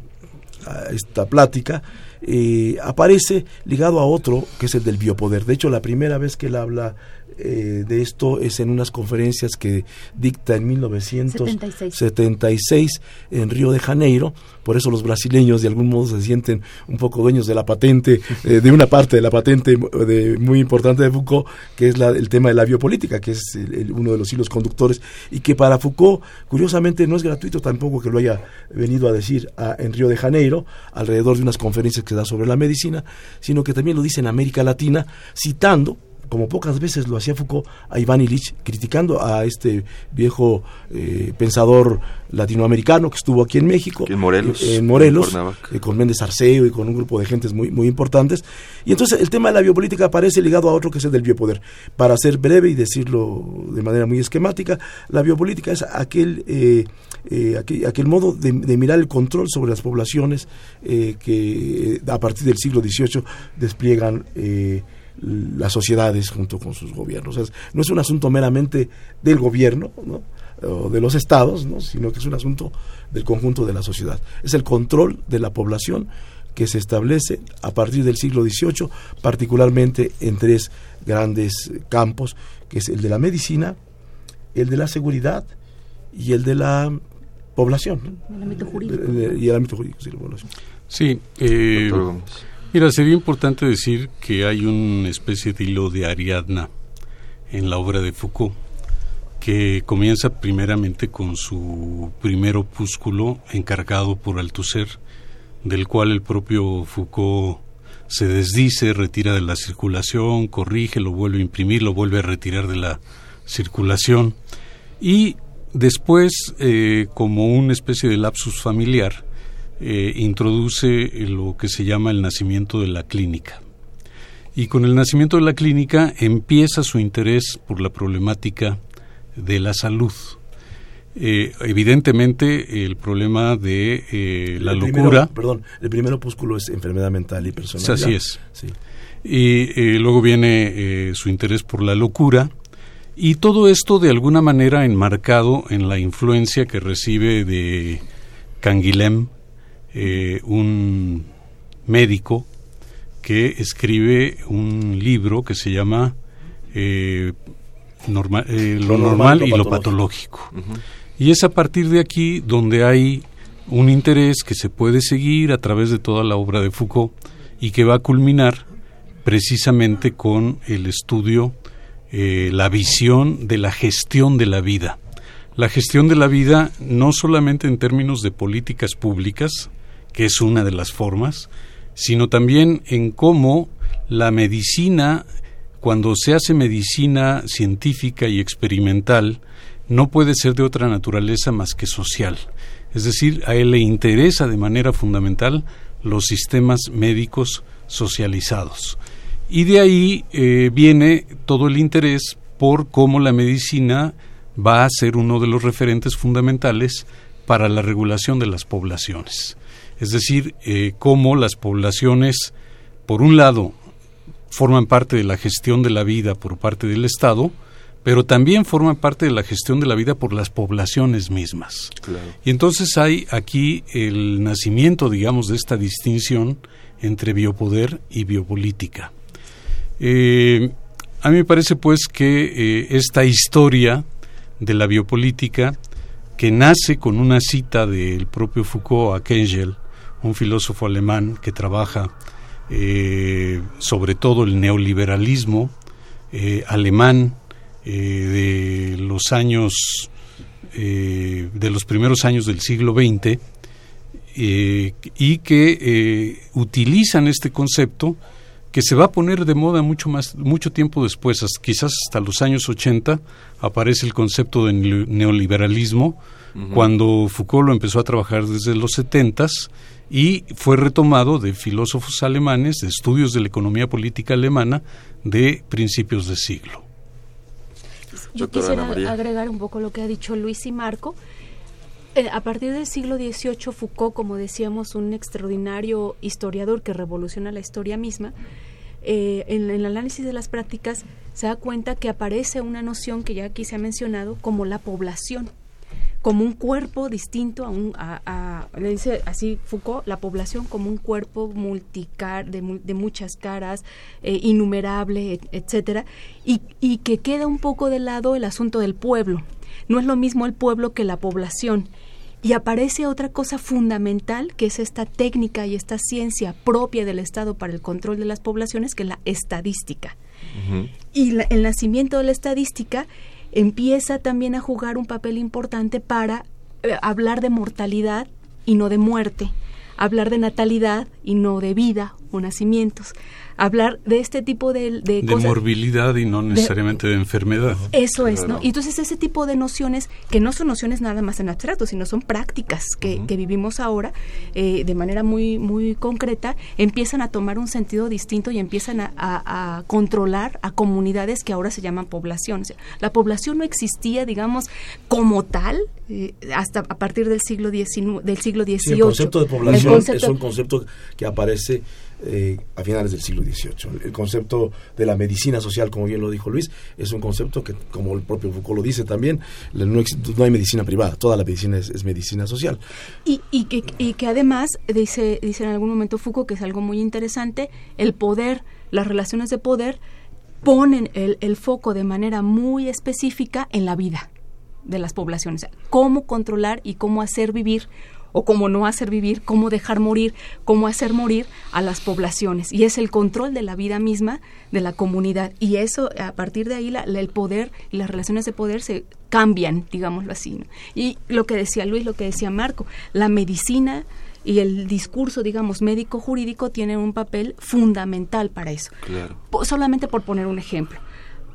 [SPEAKER 3] esta plática, eh, aparece ligado a otro, que es el del biopoder. De hecho, la primera vez que él habla eh, de esto es en unas conferencias que dicta en 1976 en Río de Janeiro. Por eso los brasileños de algún modo se sienten un poco dueños de la patente, eh, de una parte de la patente de, muy importante de Foucault, que es la, el tema de la biopolítica, que es uno de los hilos conductores, y que para Foucault, curiosamente, no es gratuito tampoco que lo haya venido a decir en Río de Janeiro, alrededor de unas conferencias que da sobre la medicina, sino que también lo dice en América Latina, citando como pocas veces lo hacía Foucault, a Iván Illich, criticando a este viejo eh, pensador latinoamericano que estuvo aquí en México,
[SPEAKER 1] en Morelos,
[SPEAKER 3] en Morelos eh, con Méndez Arceo y con un grupo de gentes muy, muy importantes. Y entonces el tema de la biopolítica aparece ligado a otro que es el del biopoder. Para ser breve y decirlo de manera muy esquemática, la biopolítica es aquel, eh, aquel, modo de, de, mirar el control sobre las poblaciones que a partir del siglo XVIII despliegan las sociedades junto con sus gobiernos. no es un asunto meramente del gobierno o de los estados, sino que es un asunto del conjunto de la sociedad. Es el control de la población que se establece a partir del siglo XVIII, particularmente en tres grandes campos, que es el de la medicina, el de la seguridad y el de la población.
[SPEAKER 2] El ámbito jurídico.
[SPEAKER 3] Y el ámbito jurídico, sí, la población.
[SPEAKER 4] Sí, eh, Mira, sería importante decir que hay una especie de hilo de Ariadna en la obra de Foucault, que comienza primeramente con su primer opúsculo encargado por Althusser, del cual el propio Foucault se desdice, retira de la circulación, corrige, lo vuelve a imprimir, lo vuelve a retirar de la circulación. Y después, eh, como una especie de lapsus familiar, eh, introduce lo que se llama el nacimiento de la clínica. Y con el nacimiento de la clínica empieza su interés por la problemática de la salud. Eh, evidentemente el problema de eh, la locura.
[SPEAKER 3] perdón, el primer opúsculo es enfermedad mental y personalidad.
[SPEAKER 4] Así es. Y luego viene su interés por la locura. Y todo esto de alguna manera enmarcado en la influencia que recibe de Canguilhem, eh, un médico que escribe un libro que se llama eh, eh, Lo, normal, y lo patológico. Y es a partir de aquí donde hay un interés que se puede seguir a través de toda la obra de Foucault y que va a culminar precisamente con el estudio, la visión de la gestión de la vida. La gestión de la vida no solamente en términos de políticas públicas, que es una de las formas, sino también en cómo la medicina, cuando se hace medicina científica y experimental, no puede ser de otra naturaleza más que social. Es decir, a él le interesa de manera fundamental los sistemas médicos socializados. Y de ahí eh, viene todo el interés por cómo la medicina va a ser uno de los referentes fundamentales para la regulación de las poblaciones es decir, eh, cómo las poblaciones, por un lado, forman parte de la gestión de la vida por parte del Estado, pero también forman parte de la gestión de la vida por las poblaciones mismas. Y entonces hay aquí el nacimiento, digamos, de esta distinción entre biopoder y biopolítica. Eh, a mí me parece pues que eh, esta historia de la biopolítica, que nace con una cita del propio Foucault a Kengel, un filósofo alemán que trabaja eh, sobre todo el neoliberalismo eh, alemán eh, de los años de los primeros años del siglo XX y que utilizan este concepto que se va a poner de moda mucho más mucho tiempo después, quizás hasta los años 80 aparece el concepto de neoliberalismo cuando Foucault lo empezó a trabajar desde los 70 y fue retomado de filósofos alemanes, de estudios de la economía política alemana de principios de siglo.
[SPEAKER 2] Yo quisiera agregar un poco lo que ha dicho Luis y Marco. Eh, a partir del siglo XVIII, Foucault, como decíamos, un extraordinario historiador que revoluciona la historia misma, eh, en, el análisis de las prácticas se da cuenta que aparece una noción que ya aquí se ha mencionado como la población como un cuerpo distinto a un a, le dice así Foucault la población como un cuerpo multicar de, de muchas caras eh, innumerable etcétera y, y que queda un poco de lado el asunto del pueblo. No es lo mismo el pueblo que la población. Y aparece otra cosa fundamental que es esta técnica y esta ciencia propia del Estado para el control de las poblaciones que es la estadística. Y el nacimiento de la estadística empieza también a jugar un papel importante para eh, hablar de mortalidad y no de muerte, hablar de natalidad y no de vida o nacimientos, hablar de este tipo de,
[SPEAKER 4] de, de morbilidad y no necesariamente de, enfermedad.
[SPEAKER 2] Eso es, ¿no? Y entonces ese tipo de nociones, que no son nociones nada más en abstracto, sino son prácticas que, vivimos ahora eh, de manera muy, muy concreta, empiezan a tomar un sentido distinto y empiezan a, controlar a comunidades que ahora se llaman poblaciones. La población no existía, digamos, como tal, eh, hasta a partir del siglo XIX, del siglo XVIII.
[SPEAKER 3] el concepto de población es un concepto que aparece eh, a finales del siglo XVIII. El concepto de la medicina social, como bien lo dijo Luis, es un concepto que, como el propio Foucault lo dice también, no, hay medicina privada, toda la medicina es, medicina social.
[SPEAKER 2] Y, que, y que además, dice, dice en algún momento Foucault, que es algo muy interesante, el poder, las relaciones de poder ponen el, el foco de manera muy específica en la vida de las poblaciones, cómo controlar y cómo hacer vivir o cómo no hacer vivir, cómo dejar morir, cómo hacer morir a las poblaciones. Y es el control de la vida misma de la comunidad. Y eso, a partir de ahí, el poder y las relaciones de poder se cambian, digámoslo así. Y lo que decía Luis, lo que decía Marco, la medicina y el discurso, digamos, médico-jurídico tienen un papel fundamental para eso. Solamente por poner un ejemplo.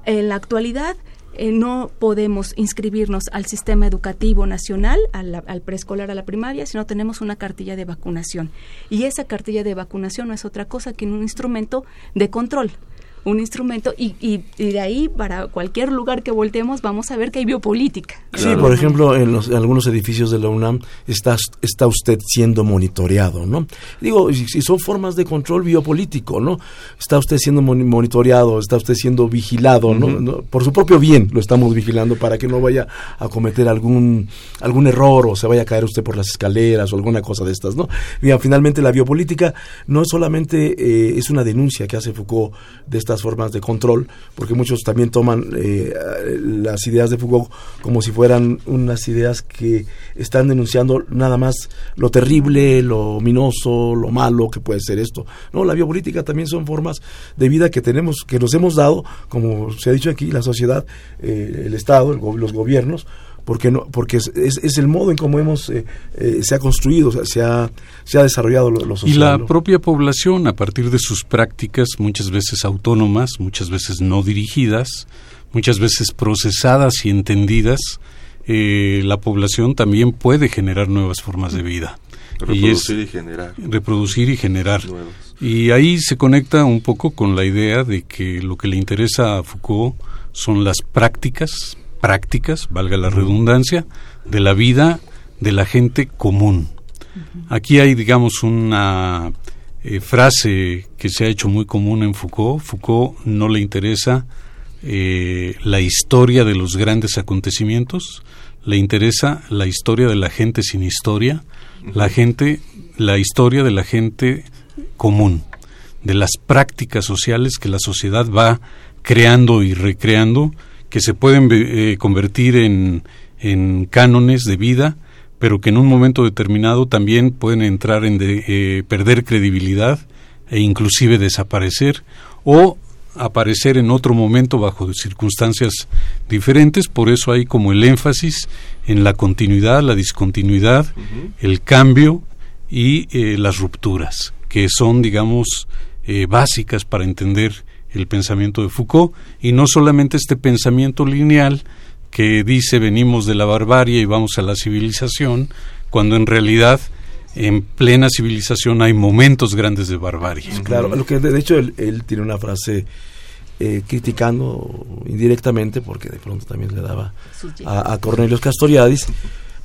[SPEAKER 2] En la actualidad, eh, no podemos inscribirnos al sistema educativo nacional, al preescolar, a la primaria, si no tenemos una cartilla de vacunación. Y esa cartilla de vacunación no es otra cosa que un instrumento de control un instrumento y, y, de ahí para cualquier lugar que volteemos vamos a ver que hay biopolítica.
[SPEAKER 3] Sí, por ejemplo, en, los, algunos edificios de la UNAM está, está usted siendo monitoreado, ¿no? Digo, si son formas de control biopolítico, ¿no? Está usted siendo monitoreado, está usted siendo vigilado, ¿no? Por su propio bien lo estamos vigilando para que no vaya a cometer algún, algún error o se vaya a caer usted por las escaleras o alguna cosa de estas, ¿no? Y finalmente la biopolítica no solamente eh, es una denuncia que hace Foucault de esta formas de control, porque muchos también toman eh, las ideas de Foucault como si fueran unas ideas que están denunciando nada más lo terrible, lo ominoso, lo malo que puede ser esto. No, la biopolítica también son formas de vida que tenemos, que nos hemos dado, como se ha dicho aquí, la sociedad, eh, el Estado, los gobiernos, porque no porque es, es, el modo en cómo hemos eh, eh, se ha construido se ha se ha desarrollado lo, social
[SPEAKER 4] y la propia población a partir de sus prácticas muchas veces autónomas muchas veces no dirigidas muchas veces procesadas y entendidas eh, la población también puede generar nuevas formas de vida.
[SPEAKER 1] Reproducir y, generar.
[SPEAKER 4] reproducir y generar. Y ahí se conecta un poco con la idea de que lo que le interesa a Foucault son las prácticas prácticas, valga la redundancia, de la vida de la gente común. Aquí hay, digamos, una eh, frase que se ha hecho muy común en Foucault. Foucault no le interesa eh, la historia de los grandes acontecimientos, le interesa la historia de la gente sin historia, la gente, la historia de la gente común, de las prácticas sociales que la sociedad va creando y recreando que se pueden eh, convertir en, en, cánones de vida, pero que en un momento determinado también pueden entrar en eh, perder credibilidad e inclusive desaparecer o aparecer en otro momento bajo circunstancias diferentes, por eso hay como el énfasis en la continuidad, la discontinuidad, el cambio y eh, las rupturas, que son, digamos, básicas para entender el pensamiento de Foucault y no solamente este pensamiento lineal que dice venimos de la barbarie y vamos a la civilización, cuando en realidad en plena civilización hay momentos grandes de barbarie.
[SPEAKER 3] Claro, lo que de hecho él, tiene una frase eh, criticando indirectamente, porque de pronto también le daba a, a Cornelius Castoriadis,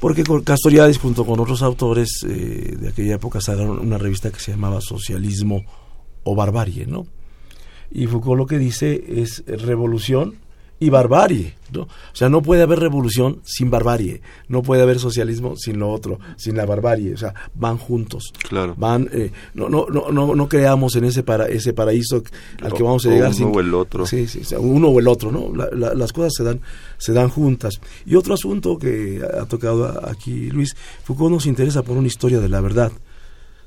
[SPEAKER 3] porque Castoriadis junto con otros autores eh, de aquella época sacaron una revista que se llamaba Socialismo o Barbarie, ¿no? Y Foucault lo que dice es revolución y barbarie, ¿no? O sea, no puede haber revolución sin barbarie, no puede haber socialismo sin lo otro, sin la barbarie, o sea, van juntos.
[SPEAKER 1] Claro.
[SPEAKER 3] Van eh, no, no no no no creamos en ese para ese paraíso al que vamos a llegar
[SPEAKER 1] uno o el otro.
[SPEAKER 3] Sí, sí, uno o el otro, ¿no? las cosas se dan se dan juntas. Y otro asunto que ha tocado aquí Luis, Foucault nos interesa por una historia de la verdad,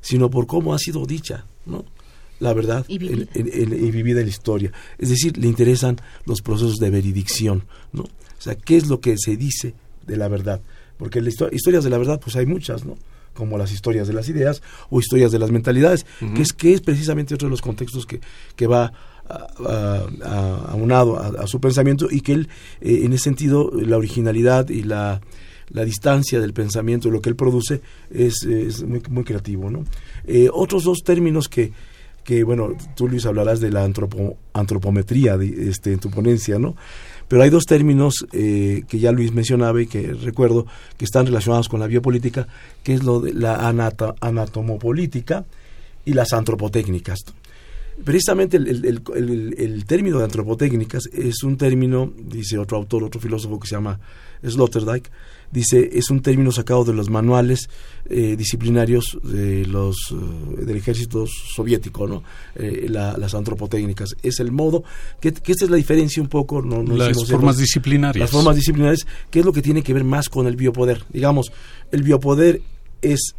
[SPEAKER 3] sino por cómo ha sido dicha, ¿no? La verdad y vivida. En, la historia. Es decir, le interesan los procesos de veridicción, ¿no? O sea, ¿qué es lo que se dice de la verdad? Porque las historias de la verdad, pues hay muchas, ¿no? Como las historias de las ideas o historias de las mentalidades, que, es, que es precisamente otro de los contextos que, que va aunado a, a, su pensamiento y que él, eh, en ese sentido, la originalidad y la, la distancia del pensamiento, lo que él produce, es, es muy, muy creativo, ¿no? Eh, otros dos términos que, que bueno, tú Luis hablarás de la antropometría de, este, en tu ponencia, ¿no? Pero hay dos términos eh, que ya Luis mencionaba y que recuerdo que están relacionados con la biopolítica, que es lo de la anatomopolítica y las antropotécnicas. Precisamente el, término de antropotécnicas es un término, dice otro autor, otro filósofo que se llama Sloterdijk, dice es un término sacado de los manuales eh, disciplinarios de los eh, del ejército soviético no eh, las antropotécnicas. Es el modo que, esta es la diferencia un poco no,
[SPEAKER 4] las formas disciplinarias.
[SPEAKER 3] Las formas disciplinarias que es lo que tiene que ver más con el biopoder. Digamos el biopoder es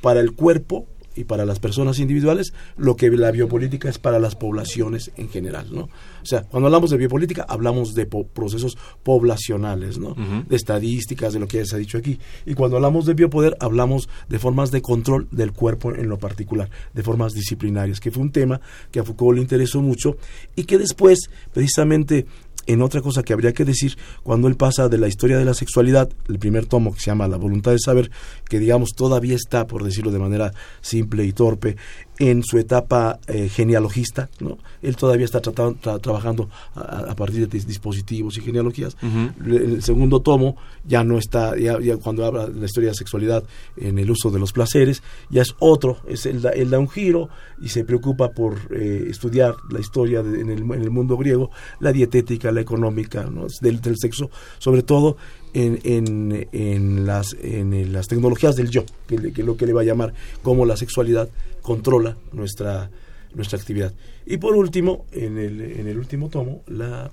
[SPEAKER 3] para el cuerpo y para las personas individuales lo que la biopolítica es para las poblaciones en general, ¿no? O sea, cuando hablamos de biopolítica hablamos de procesos poblacionales, ¿no? De estadísticas, de lo que ya se ha dicho aquí. Y cuando hablamos de biopoder hablamos de formas de control del cuerpo en lo particular, de formas disciplinarias, que fue un tema que a Foucault le interesó mucho y que después, precisamente en otra cosa que habría que decir, cuando él pasa de la historia de la sexualidad, el primer tomo que se llama La voluntad de saber, que digamos todavía está, por decirlo de manera simple y torpe, en su etapa eh, genealogista, ¿no? Él todavía está tratando, trabajando a, partir de dispositivos y genealogías. El segundo tomo ya no está, ya, cuando habla de la historia de sexualidad en el uso de los placeres, ya es otro, es él, da un giro y se preocupa por eh, estudiar la historia en, el, en, el, mundo griego, la dietética, la económica, ¿no? del, del sexo, sobre todo en, en, en, las, en las tecnologías del yo, que, es lo que le va a llamar cómo la sexualidad controla nuestra, nuestra actividad. Y por último, en el, en el último tomo, la,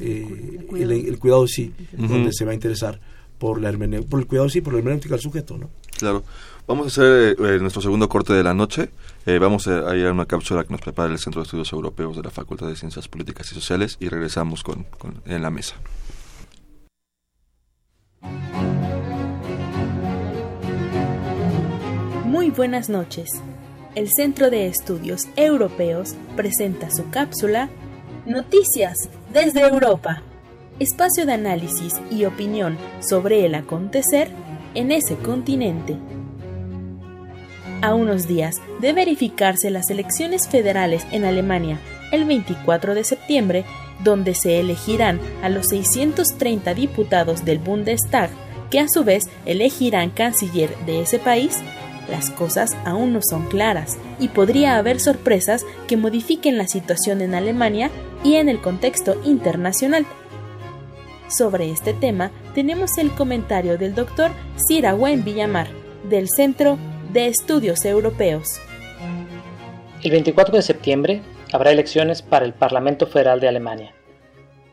[SPEAKER 3] eh, el, cuidado. sí, donde se va a interesar por, la por el cuidado sí, por la hermenéutica del sujeto. ¿no?
[SPEAKER 1] Claro. Vamos a hacer eh, nuestro segundo corte de la noche. Eh, vamos a, ir a una cápsula que nos prepara el Centro de Estudios Europeos de la Facultad de Ciencias Políticas y Sociales y regresamos con, con en la mesa.
[SPEAKER 6] Muy buenas noches. El Centro de Estudios Europeos presenta su cápsula Noticias desde Europa. Espacio de análisis y opinión sobre el acontecer en ese continente. A unos días de verificarse las elecciones federales en Alemania el 24 de septiembre, donde se elegirán a los 630 diputados del Bundestag, que a su vez elegirán canciller de ese país, las cosas aún no son claras y podría haber sorpresas que modifiquen la situación en Alemania y en el contexto internacional. Sobre este tema tenemos el comentario del doctor Sirawen Villamar, del Centro de Estudios Europeos.
[SPEAKER 7] El 24 de septiembre habrá elecciones para el Parlamento Federal de Alemania.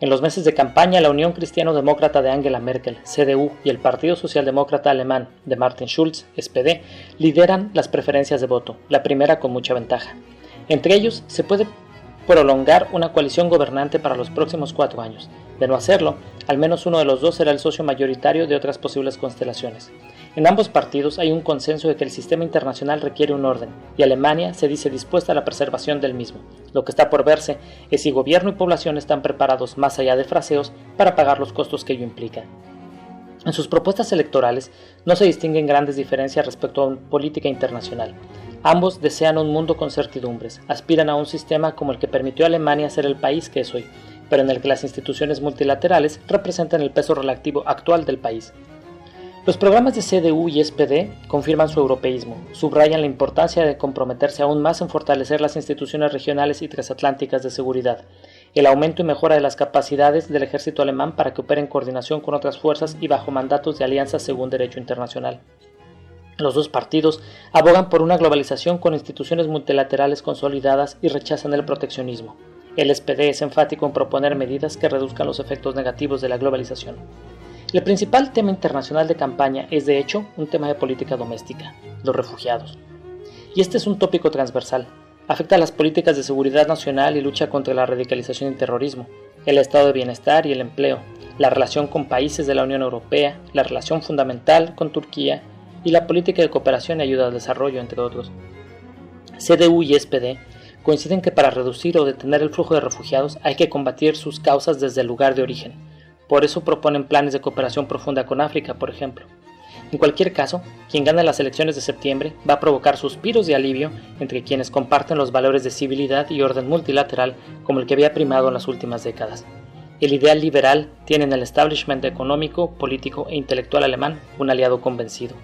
[SPEAKER 7] En los meses de campaña, la Unión Cristiano-Demócrata de Angela Merkel, CDU, y el Partido Socialdemócrata Alemán de Martin Schulz, SPD, lideran las preferencias de voto, la primera con mucha ventaja. Entre ellos, se puede prolongar una coalición gobernante para los próximos cuatro años. De no hacerlo, al menos uno de los dos será el socio mayoritario de otras posibles constelaciones. En ambos partidos hay un consenso de que el sistema internacional requiere un orden, y Alemania se dice dispuesta a la preservación del mismo. Lo que está por verse es si gobierno y población están preparados más allá de fraseos para pagar los costos que ello implica. En sus propuestas electorales no se distinguen grandes diferencias respecto a una política internacional. Ambos desean un mundo con certidumbres, aspiran a un sistema como el que permitió a Alemania ser el país que es hoy, pero en el que las instituciones multilaterales representan el peso relativo actual del país. Los programas de CDU y SPD confirman su europeísmo, subrayan la importancia de comprometerse aún más en fortalecer las instituciones regionales y transatlánticas de seguridad, el aumento y mejora de las capacidades del ejército alemán para que opere en coordinación con otras fuerzas y bajo mandatos de alianzas según derecho internacional. Los dos partidos abogan por una globalización con instituciones multilaterales consolidadas y rechazan el proteccionismo. El SPD es enfático en proponer medidas que reduzcan los efectos negativos de la globalización. El principal tema internacional de campaña es de hecho un tema de política doméstica, los refugiados. Y este es un tópico transversal. Afecta a las políticas de seguridad nacional y lucha contra la radicalización y terrorismo, el estado de bienestar y el empleo, la relación con países de la Unión Europea, la relación fundamental con Turquía y la política de cooperación y ayuda al desarrollo, entre otros. CDU y SPD coinciden que para reducir o detener el flujo de refugiados hay que combatir sus causas desde el lugar de origen, por eso proponen planes de cooperación profunda con África, por ejemplo. En cualquier caso, quien gane las elecciones de septiembre va a provocar suspiros de alivio entre quienes comparten los valores de civilidad y orden multilateral como el que había primado en las últimas décadas. El ideal liberal tiene en el establishment económico, político e intelectual alemán un aliado convencido.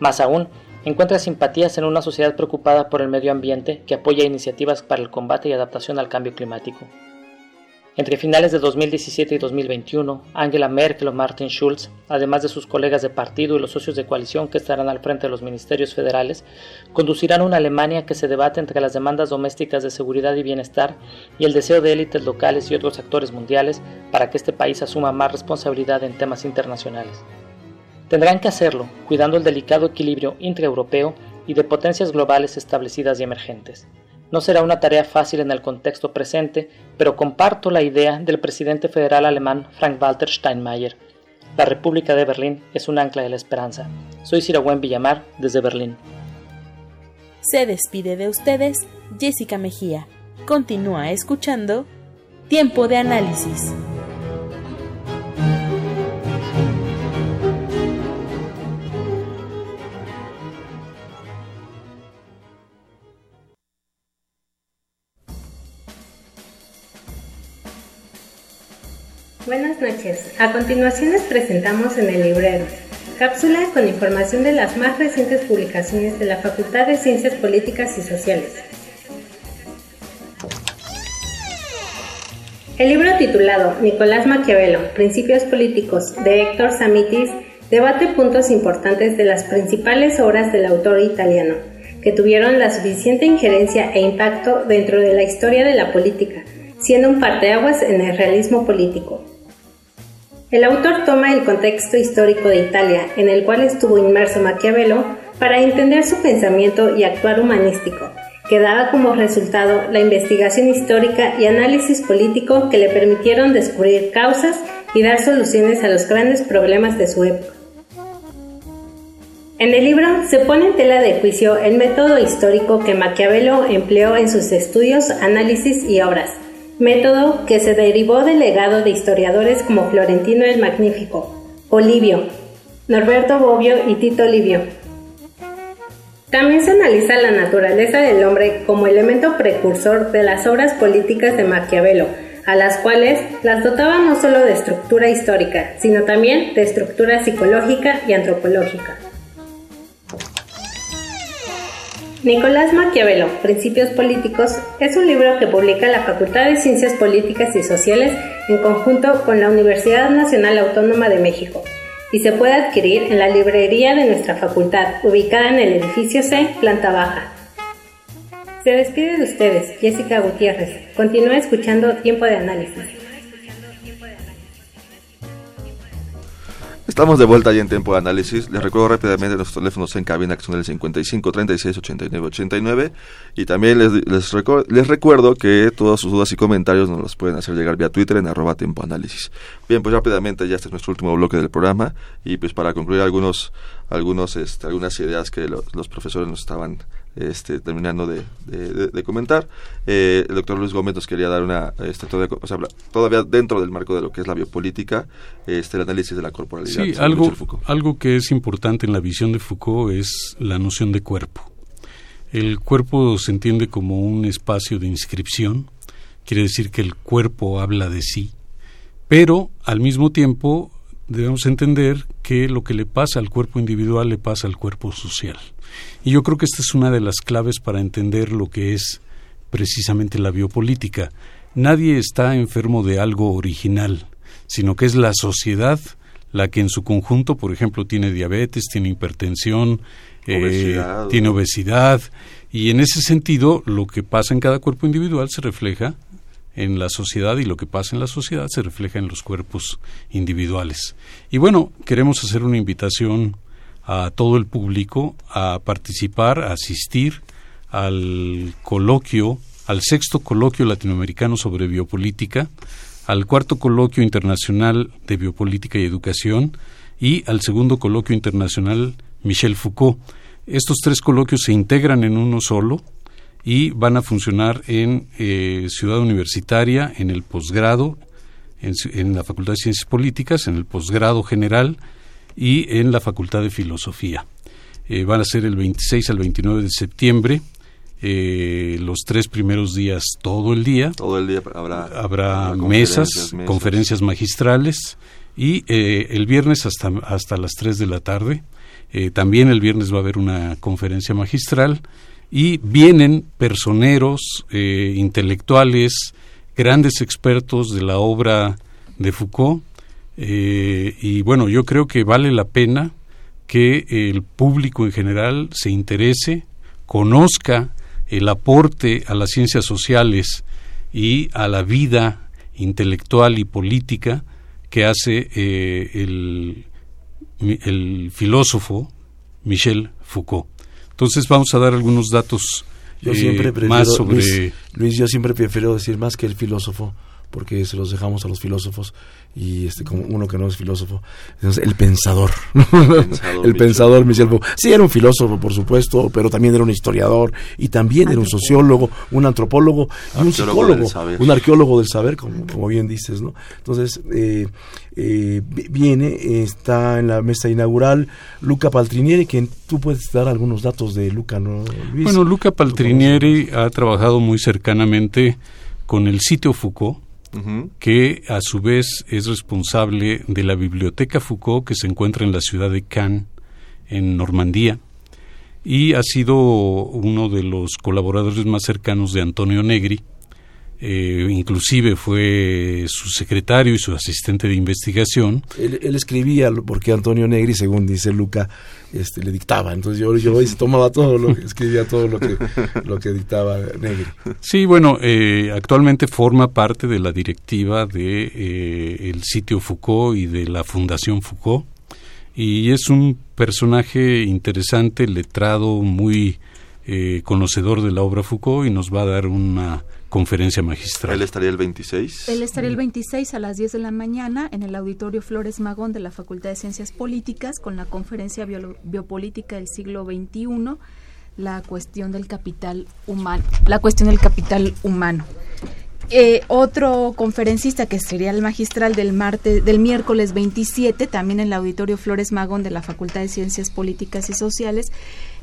[SPEAKER 7] Más aún, encuentra simpatías en una sociedad preocupada por el medio ambiente que apoya iniciativas para el combate y adaptación al cambio climático. Entre finales de 2017 y 2021, Angela Merkel o Martin Schulz, además de sus colegas de partido y los socios de coalición que estarán al frente de los ministerios federales, conducirán una Alemania que se debate entre las demandas domésticas de seguridad y bienestar y el deseo de élites locales y otros actores mundiales para que este país asuma más responsabilidad en temas internacionales. Tendrán que hacerlo cuidando el delicado equilibrio intraeuropeo y de potencias globales establecidas y emergentes. No será una tarea fácil en el contexto presente, pero comparto la idea del presidente federal alemán Frank-Walter Steinmeier. La República de Berlín es un ancla de la esperanza. Soy Sirawen Villamar, desde Berlín.
[SPEAKER 6] Se despide de ustedes Jessica Mejía. Continúa escuchando Tiempo de Análisis.
[SPEAKER 8] A continuación les presentamos en el librero cápsula con información de las más recientes publicaciones de la Facultad de Ciencias Políticas y Sociales. El libro titulado Nicolás Maquiavelo, Principios Políticos de Héctor Samitis debate puntos importantes de las principales obras del autor italiano, que tuvieron la suficiente injerencia e impacto dentro de la historia de la política, siendo un parteaguas en el realismo político. El autor toma el contexto histórico de Italia, en el cual estuvo inmerso Maquiavelo, para entender su pensamiento y actuar humanístico, que daba como resultado la investigación histórica y análisis político que le permitieron descubrir causas y dar soluciones a los grandes problemas de su época. En el libro se pone en tela de juicio el método histórico que Maquiavelo empleó en sus estudios, análisis y obras, método que se derivó del legado de historiadores como Florentino el Magnífico, Olivio, Norberto Bobbio y Tito Livio. También se analiza la naturaleza del hombre como elemento precursor de las obras políticas de Maquiavelo, a las cuales las dotaba no solo de estructura histórica, sino también de estructura psicológica y antropológica. Nicolás Maquiavelo, Principios Políticos, es un libro que publica la Facultad de Ciencias Políticas y Sociales en conjunto con la Universidad Nacional Autónoma de México y se puede adquirir en la librería de nuestra facultad, ubicada en el edificio C, planta baja. Se despide de ustedes, Jessica Gutiérrez. Continúa escuchando Tiempo de Análisis.
[SPEAKER 1] Estamos de vuelta ya en tiempo de análisis. Les recuerdo rápidamente nuestros teléfonos en cabina que son el 55 36 89 89 y también les, les, les, recuerdo que todas sus dudas y comentarios nos los pueden hacer llegar vía Twitter en arroba tiempo análisis. Bien, pues rápidamente ya este es nuestro último bloque del programa y pues para concluir algunos, algunos este, algunas ideas que los profesores nos estaban este, terminando de, de, comentar. Eh, el doctor Luis Gómez nos quería dar una, este, todavía, o sea, todavía dentro del marco de lo que es la biopolítica, este, el análisis de la corporalidad.
[SPEAKER 4] Sí, algo, algo que es importante en la visión de Foucault es la noción de cuerpo. El cuerpo se entiende como un espacio de inscripción, quiere decir que el cuerpo habla de sí, pero al mismo tiempo debemos entender que lo que le pasa al cuerpo individual le pasa al cuerpo social. Y yo creo que esta es una de las claves para entender lo que es precisamente la biopolítica. Nadie está enfermo de algo original, sino que es la sociedad la que en su conjunto, por ejemplo, tiene diabetes, tiene hipertensión, eh, tiene obesidad, y en ese sentido lo que pasa en cada cuerpo individual se refleja en la sociedad y lo que pasa en la sociedad se refleja en los cuerpos individuales. Y bueno, queremos hacer una invitación a todo el público a participar, a asistir al coloquio, al sexto coloquio latinoamericano sobre biopolítica, al cuarto coloquio internacional de biopolítica y educación y al segundo coloquio internacional Michel Foucault. Estos tres coloquios se integran en uno solo y van a funcionar en eh, Ciudad Universitaria, en el posgrado, en, la Facultad de Ciencias Políticas, en el posgrado general y en la Facultad de Filosofía. Eh, van a ser el 26 al 29 de septiembre, eh, los tres primeros días todo el día.
[SPEAKER 1] Todo el día habrá,
[SPEAKER 4] habrá mesas, conferencias magistrales y el viernes hasta, hasta las 3 de la tarde. también el viernes va a haber una conferencia magistral y vienen personeros, eh, intelectuales, grandes expertos de la obra de Foucault. Eh, y bueno, yo creo que vale la pena que el público en general se interese, conozca el aporte a las ciencias sociales y a la vida intelectual y política que hace eh, el, el filósofo Michel Foucault. Entonces vamos a dar algunos datos yo siempre eh, más sobre...
[SPEAKER 3] Luis, yo siempre prefiero decir más que el filósofo, porque se los dejamos a los filósofos y este como uno que no es filósofo el pensador el pensador, Michel Foucault sí era un filósofo por supuesto pero también era un historiador y también era un sociólogo un antropólogo un psicólogo un arqueólogo del saber como, como bien dices no entonces eh, eh, viene está en la mesa inaugural Luca Paltrinieri quien tú puedes dar algunos datos de Luca no
[SPEAKER 4] Luis? bueno Luca Paltrinieri ha trabajado muy cercanamente con el sitio Foucault que a su vez es responsable de la Biblioteca Foucault que se encuentra en la ciudad de Cannes, en Normandía, y ha sido uno de los colaboradores más cercanos de Antonio Negri, eh, inclusive fue su secretario y su asistente de investigación.
[SPEAKER 3] Él, escribía, porque Antonio Negri, según dice Luca, este, le dictaba. Entonces yo, tomaba todo lo que escribía, todo lo que, lo que dictaba Negri.
[SPEAKER 4] Sí, bueno, eh, actualmente forma parte de la directiva de eh, el sitio Foucault y de la Fundación Foucault. Y es un personaje interesante, letrado, muy conocedor de la obra Foucault y nos va a dar una conferencia magistral.
[SPEAKER 1] ¿Él estaría el 26?
[SPEAKER 2] Él estaría el 26 a las 10 de la mañana en el Auditorio Flores Magón de la Facultad de Ciencias Políticas con la conferencia Biopolítica del siglo XXI, la cuestión del capital humano. La cuestión del capital humano. Eh, otro conferencista que sería el magistral del martes, del miércoles 27, también en el Auditorio Flores Magón de la Facultad de Ciencias Políticas y Sociales,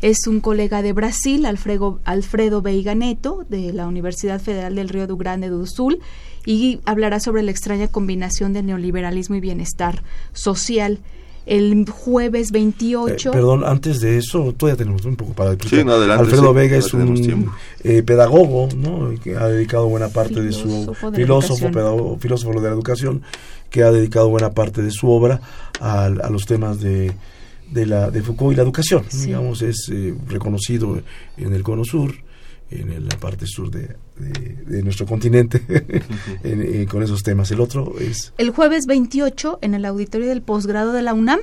[SPEAKER 2] es un colega de Brasil, Alfredo, Alfredo Veiga Neto, de la Universidad Federal del Río do Grande do Sul, y hablará sobre la extraña combinación de neoliberalismo y bienestar social el jueves 28.
[SPEAKER 3] Eh, perdón, antes de eso, todavía tenemos un poco para
[SPEAKER 1] Sí,
[SPEAKER 3] Alfredo Vega es un eh, pedagogo, ¿no? Que ha dedicado buena parte de su filósofo, pedagogo, filósofo de la educación, que ha dedicado buena parte de su obra a los temas de de, la, de Foucault y la educación. Digamos, es eh, reconocido en el Cono Sur, en la parte sur de, de, nuestro continente, eh, con esos temas. El otro es...
[SPEAKER 2] El jueves 28, en el auditorio del posgrado de la UNAM,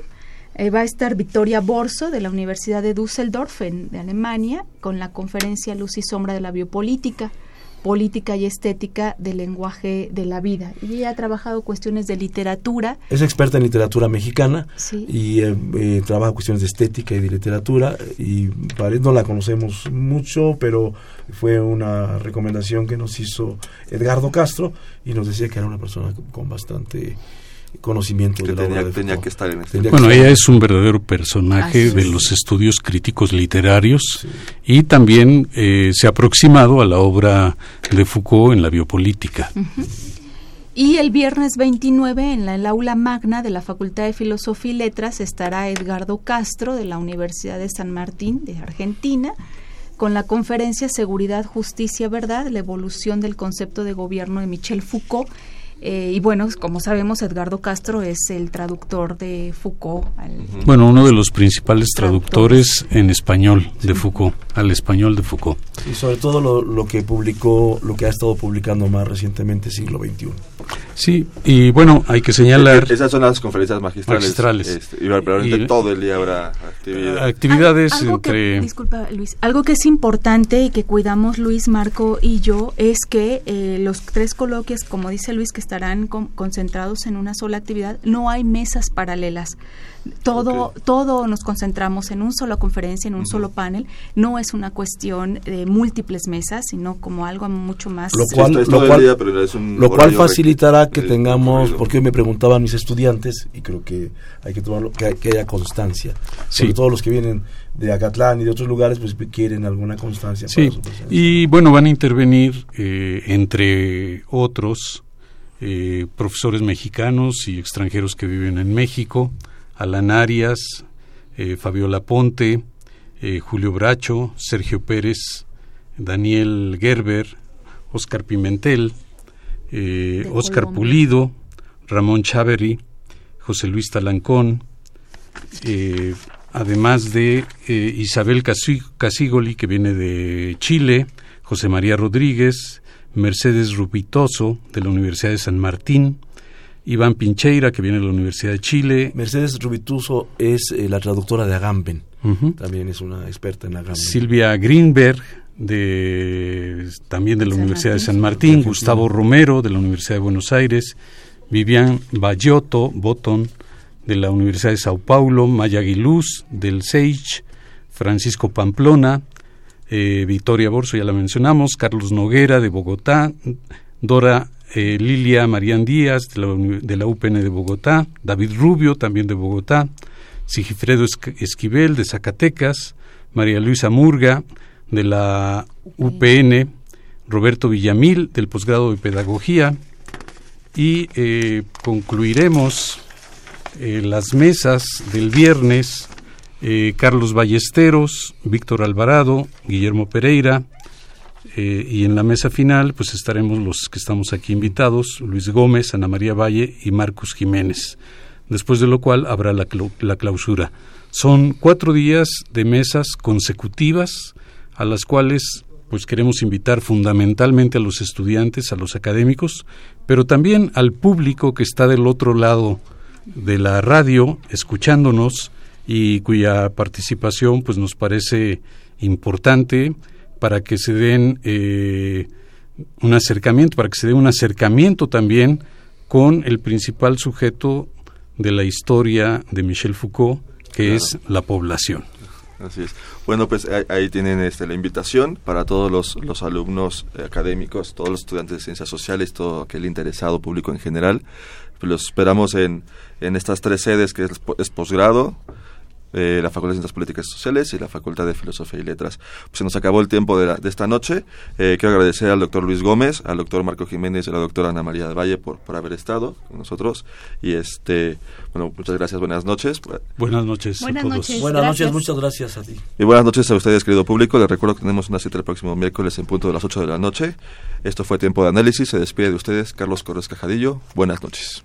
[SPEAKER 2] eh, va a estar Victoria Borso, de la Universidad de Düsseldorf, en, de Alemania, con la conferencia Luz y Sombra de la Biopolítica política y estética del lenguaje de la vida. Y ella ha trabajado cuestiones de literatura.
[SPEAKER 3] Es experta en literatura mexicana y eh, eh, trabaja cuestiones de estética y de literatura. Y no la conocemos mucho, pero fue una recomendación que nos hizo Edgardo Castro y nos decía que era una persona con bastante conocimiento de
[SPEAKER 1] tenía, tenía que estar en este
[SPEAKER 4] Bueno, ella es un verdadero personaje de los estudios críticos literarios y también eh, se ha aproximado a la obra de Foucault en la biopolítica.
[SPEAKER 2] Y el viernes 29 en la, el aula magna de la Facultad de Filosofía y Letras estará Edgardo Castro de la Universidad de San Martín de Argentina con la conferencia Seguridad, Justicia, Verdad, la evolución del concepto de gobierno de Michel Foucault eh, y bueno, como sabemos, Edgardo Castro es el traductor de Foucault.
[SPEAKER 4] bueno, uno de los principales traductores en español de Foucault, al español de Foucault.
[SPEAKER 3] Y sobre todo lo, lo, que publicó, lo que ha estado publicando más recientemente, siglo XXI.
[SPEAKER 4] Sí, y bueno, hay que señalar...
[SPEAKER 1] Esas son las conferencias magistrales. Este, y probablemente todo el día habrá
[SPEAKER 4] actividades entre...
[SPEAKER 2] disculpa, Luis. Algo que es importante y que cuidamos Luis, Marco y yo es que eh, los tres coloquios, como dice Luis, que estarán concentrados en una sola actividad, no hay mesas paralelas todo, todo nos concentramos en una sola conferencia, en un solo panel. No es una cuestión de múltiples mesas, sino como algo mucho más.
[SPEAKER 3] Lo cual, lo cual, facilitará que tengamos, porque me preguntaban mis estudiantes, y creo que hay que tomarlo, que, haya constancia. Sobre todo los que vienen de Acatlán y de otros lugares, pues quieren alguna constancia.
[SPEAKER 4] Sí, y bueno, van a intervenir, eh, entre otros, eh, profesores mexicanos y extranjeros que viven en México, Alan Arias, eh, Fabiola Ponte, eh, Julio Bracho, Sergio Pérez, Daniel Gerber, Oscar Pimentel, eh, Oscar Pulido, Ramón Chavery, José Luis Talancón, además de Isabel Casigoli, que viene de Chile, José María Rodríguez, Mercedes Rubitoso, de la Universidad de San Martín, Iván Pincheira, que viene de la Universidad de Chile.
[SPEAKER 3] Mercedes Rubituso es eh, la traductora de Agamben, también es una experta en Agamben.
[SPEAKER 4] Silvia Greenberg, de, también de la Universidad de San Martín, Gustavo Romero, de la Universidad de Buenos Aires, Vivian Bayotto Botón, de la Universidad de Sao Paulo, Maya Aguiluz, del SEICH, Francisco Pamplona, eh, Victoria Borso, ya la mencionamos, Carlos Noguera, de Bogotá, Dora eh, Lilia Marían Díaz de la, UPN de Bogotá, David Rubio también de Bogotá, Sigifredo Esquivel de Zacatecas, María Luisa Murga de la UPN, Roberto Villamil del posgrado de Pedagogía, y eh, concluiremos eh, las mesas del viernes eh, Carlos Ballesteros, Víctor Alvarado, Guillermo Pereira, y en la mesa final pues estaremos los que estamos aquí invitados, Luis Gómez, Ana María Valle y Marcos Jiménez, después de lo cual habrá la, la clausura. Son cuatro días de mesas consecutivas a las cuales pues queremos invitar fundamentalmente a los estudiantes, a los académicos, pero también al público que está del otro lado de la radio escuchándonos y cuya participación pues nos parece importante para que se den eh, un acercamiento, para que se dé un acercamiento también con el principal sujeto de la historia de Michel Foucault, que es la población.
[SPEAKER 1] Así es. Bueno, pues ahí, tienen este, la invitación para todos los, los alumnos eh, académicos, todos los estudiantes de ciencias sociales, todo aquel interesado público en general. Los esperamos en, en estas tres sedes que es posgrado, eh, la Facultad de Ciencias Políticas y Sociales y la Facultad de Filosofía y Letras. Pues se nos acabó el tiempo de, de esta noche. Eh, quiero agradecer al doctor Luis Gómez, al doctor Marco Jiménez y a la doctora Ana María de Valle por, por haber estado con nosotros. Y este, bueno, muchas gracias, buenas noches.
[SPEAKER 4] Buenas noches
[SPEAKER 2] buenas a todos. Noches,
[SPEAKER 3] buenas noches, muchas gracias a ti.
[SPEAKER 1] Y buenas noches a ustedes, querido público. Les recuerdo que tenemos una cita el próximo miércoles en punto de las 8 de la noche. Esto fue Tiempo de Análisis. Se despide de ustedes Carlos Corres Cajadillo. Buenas noches.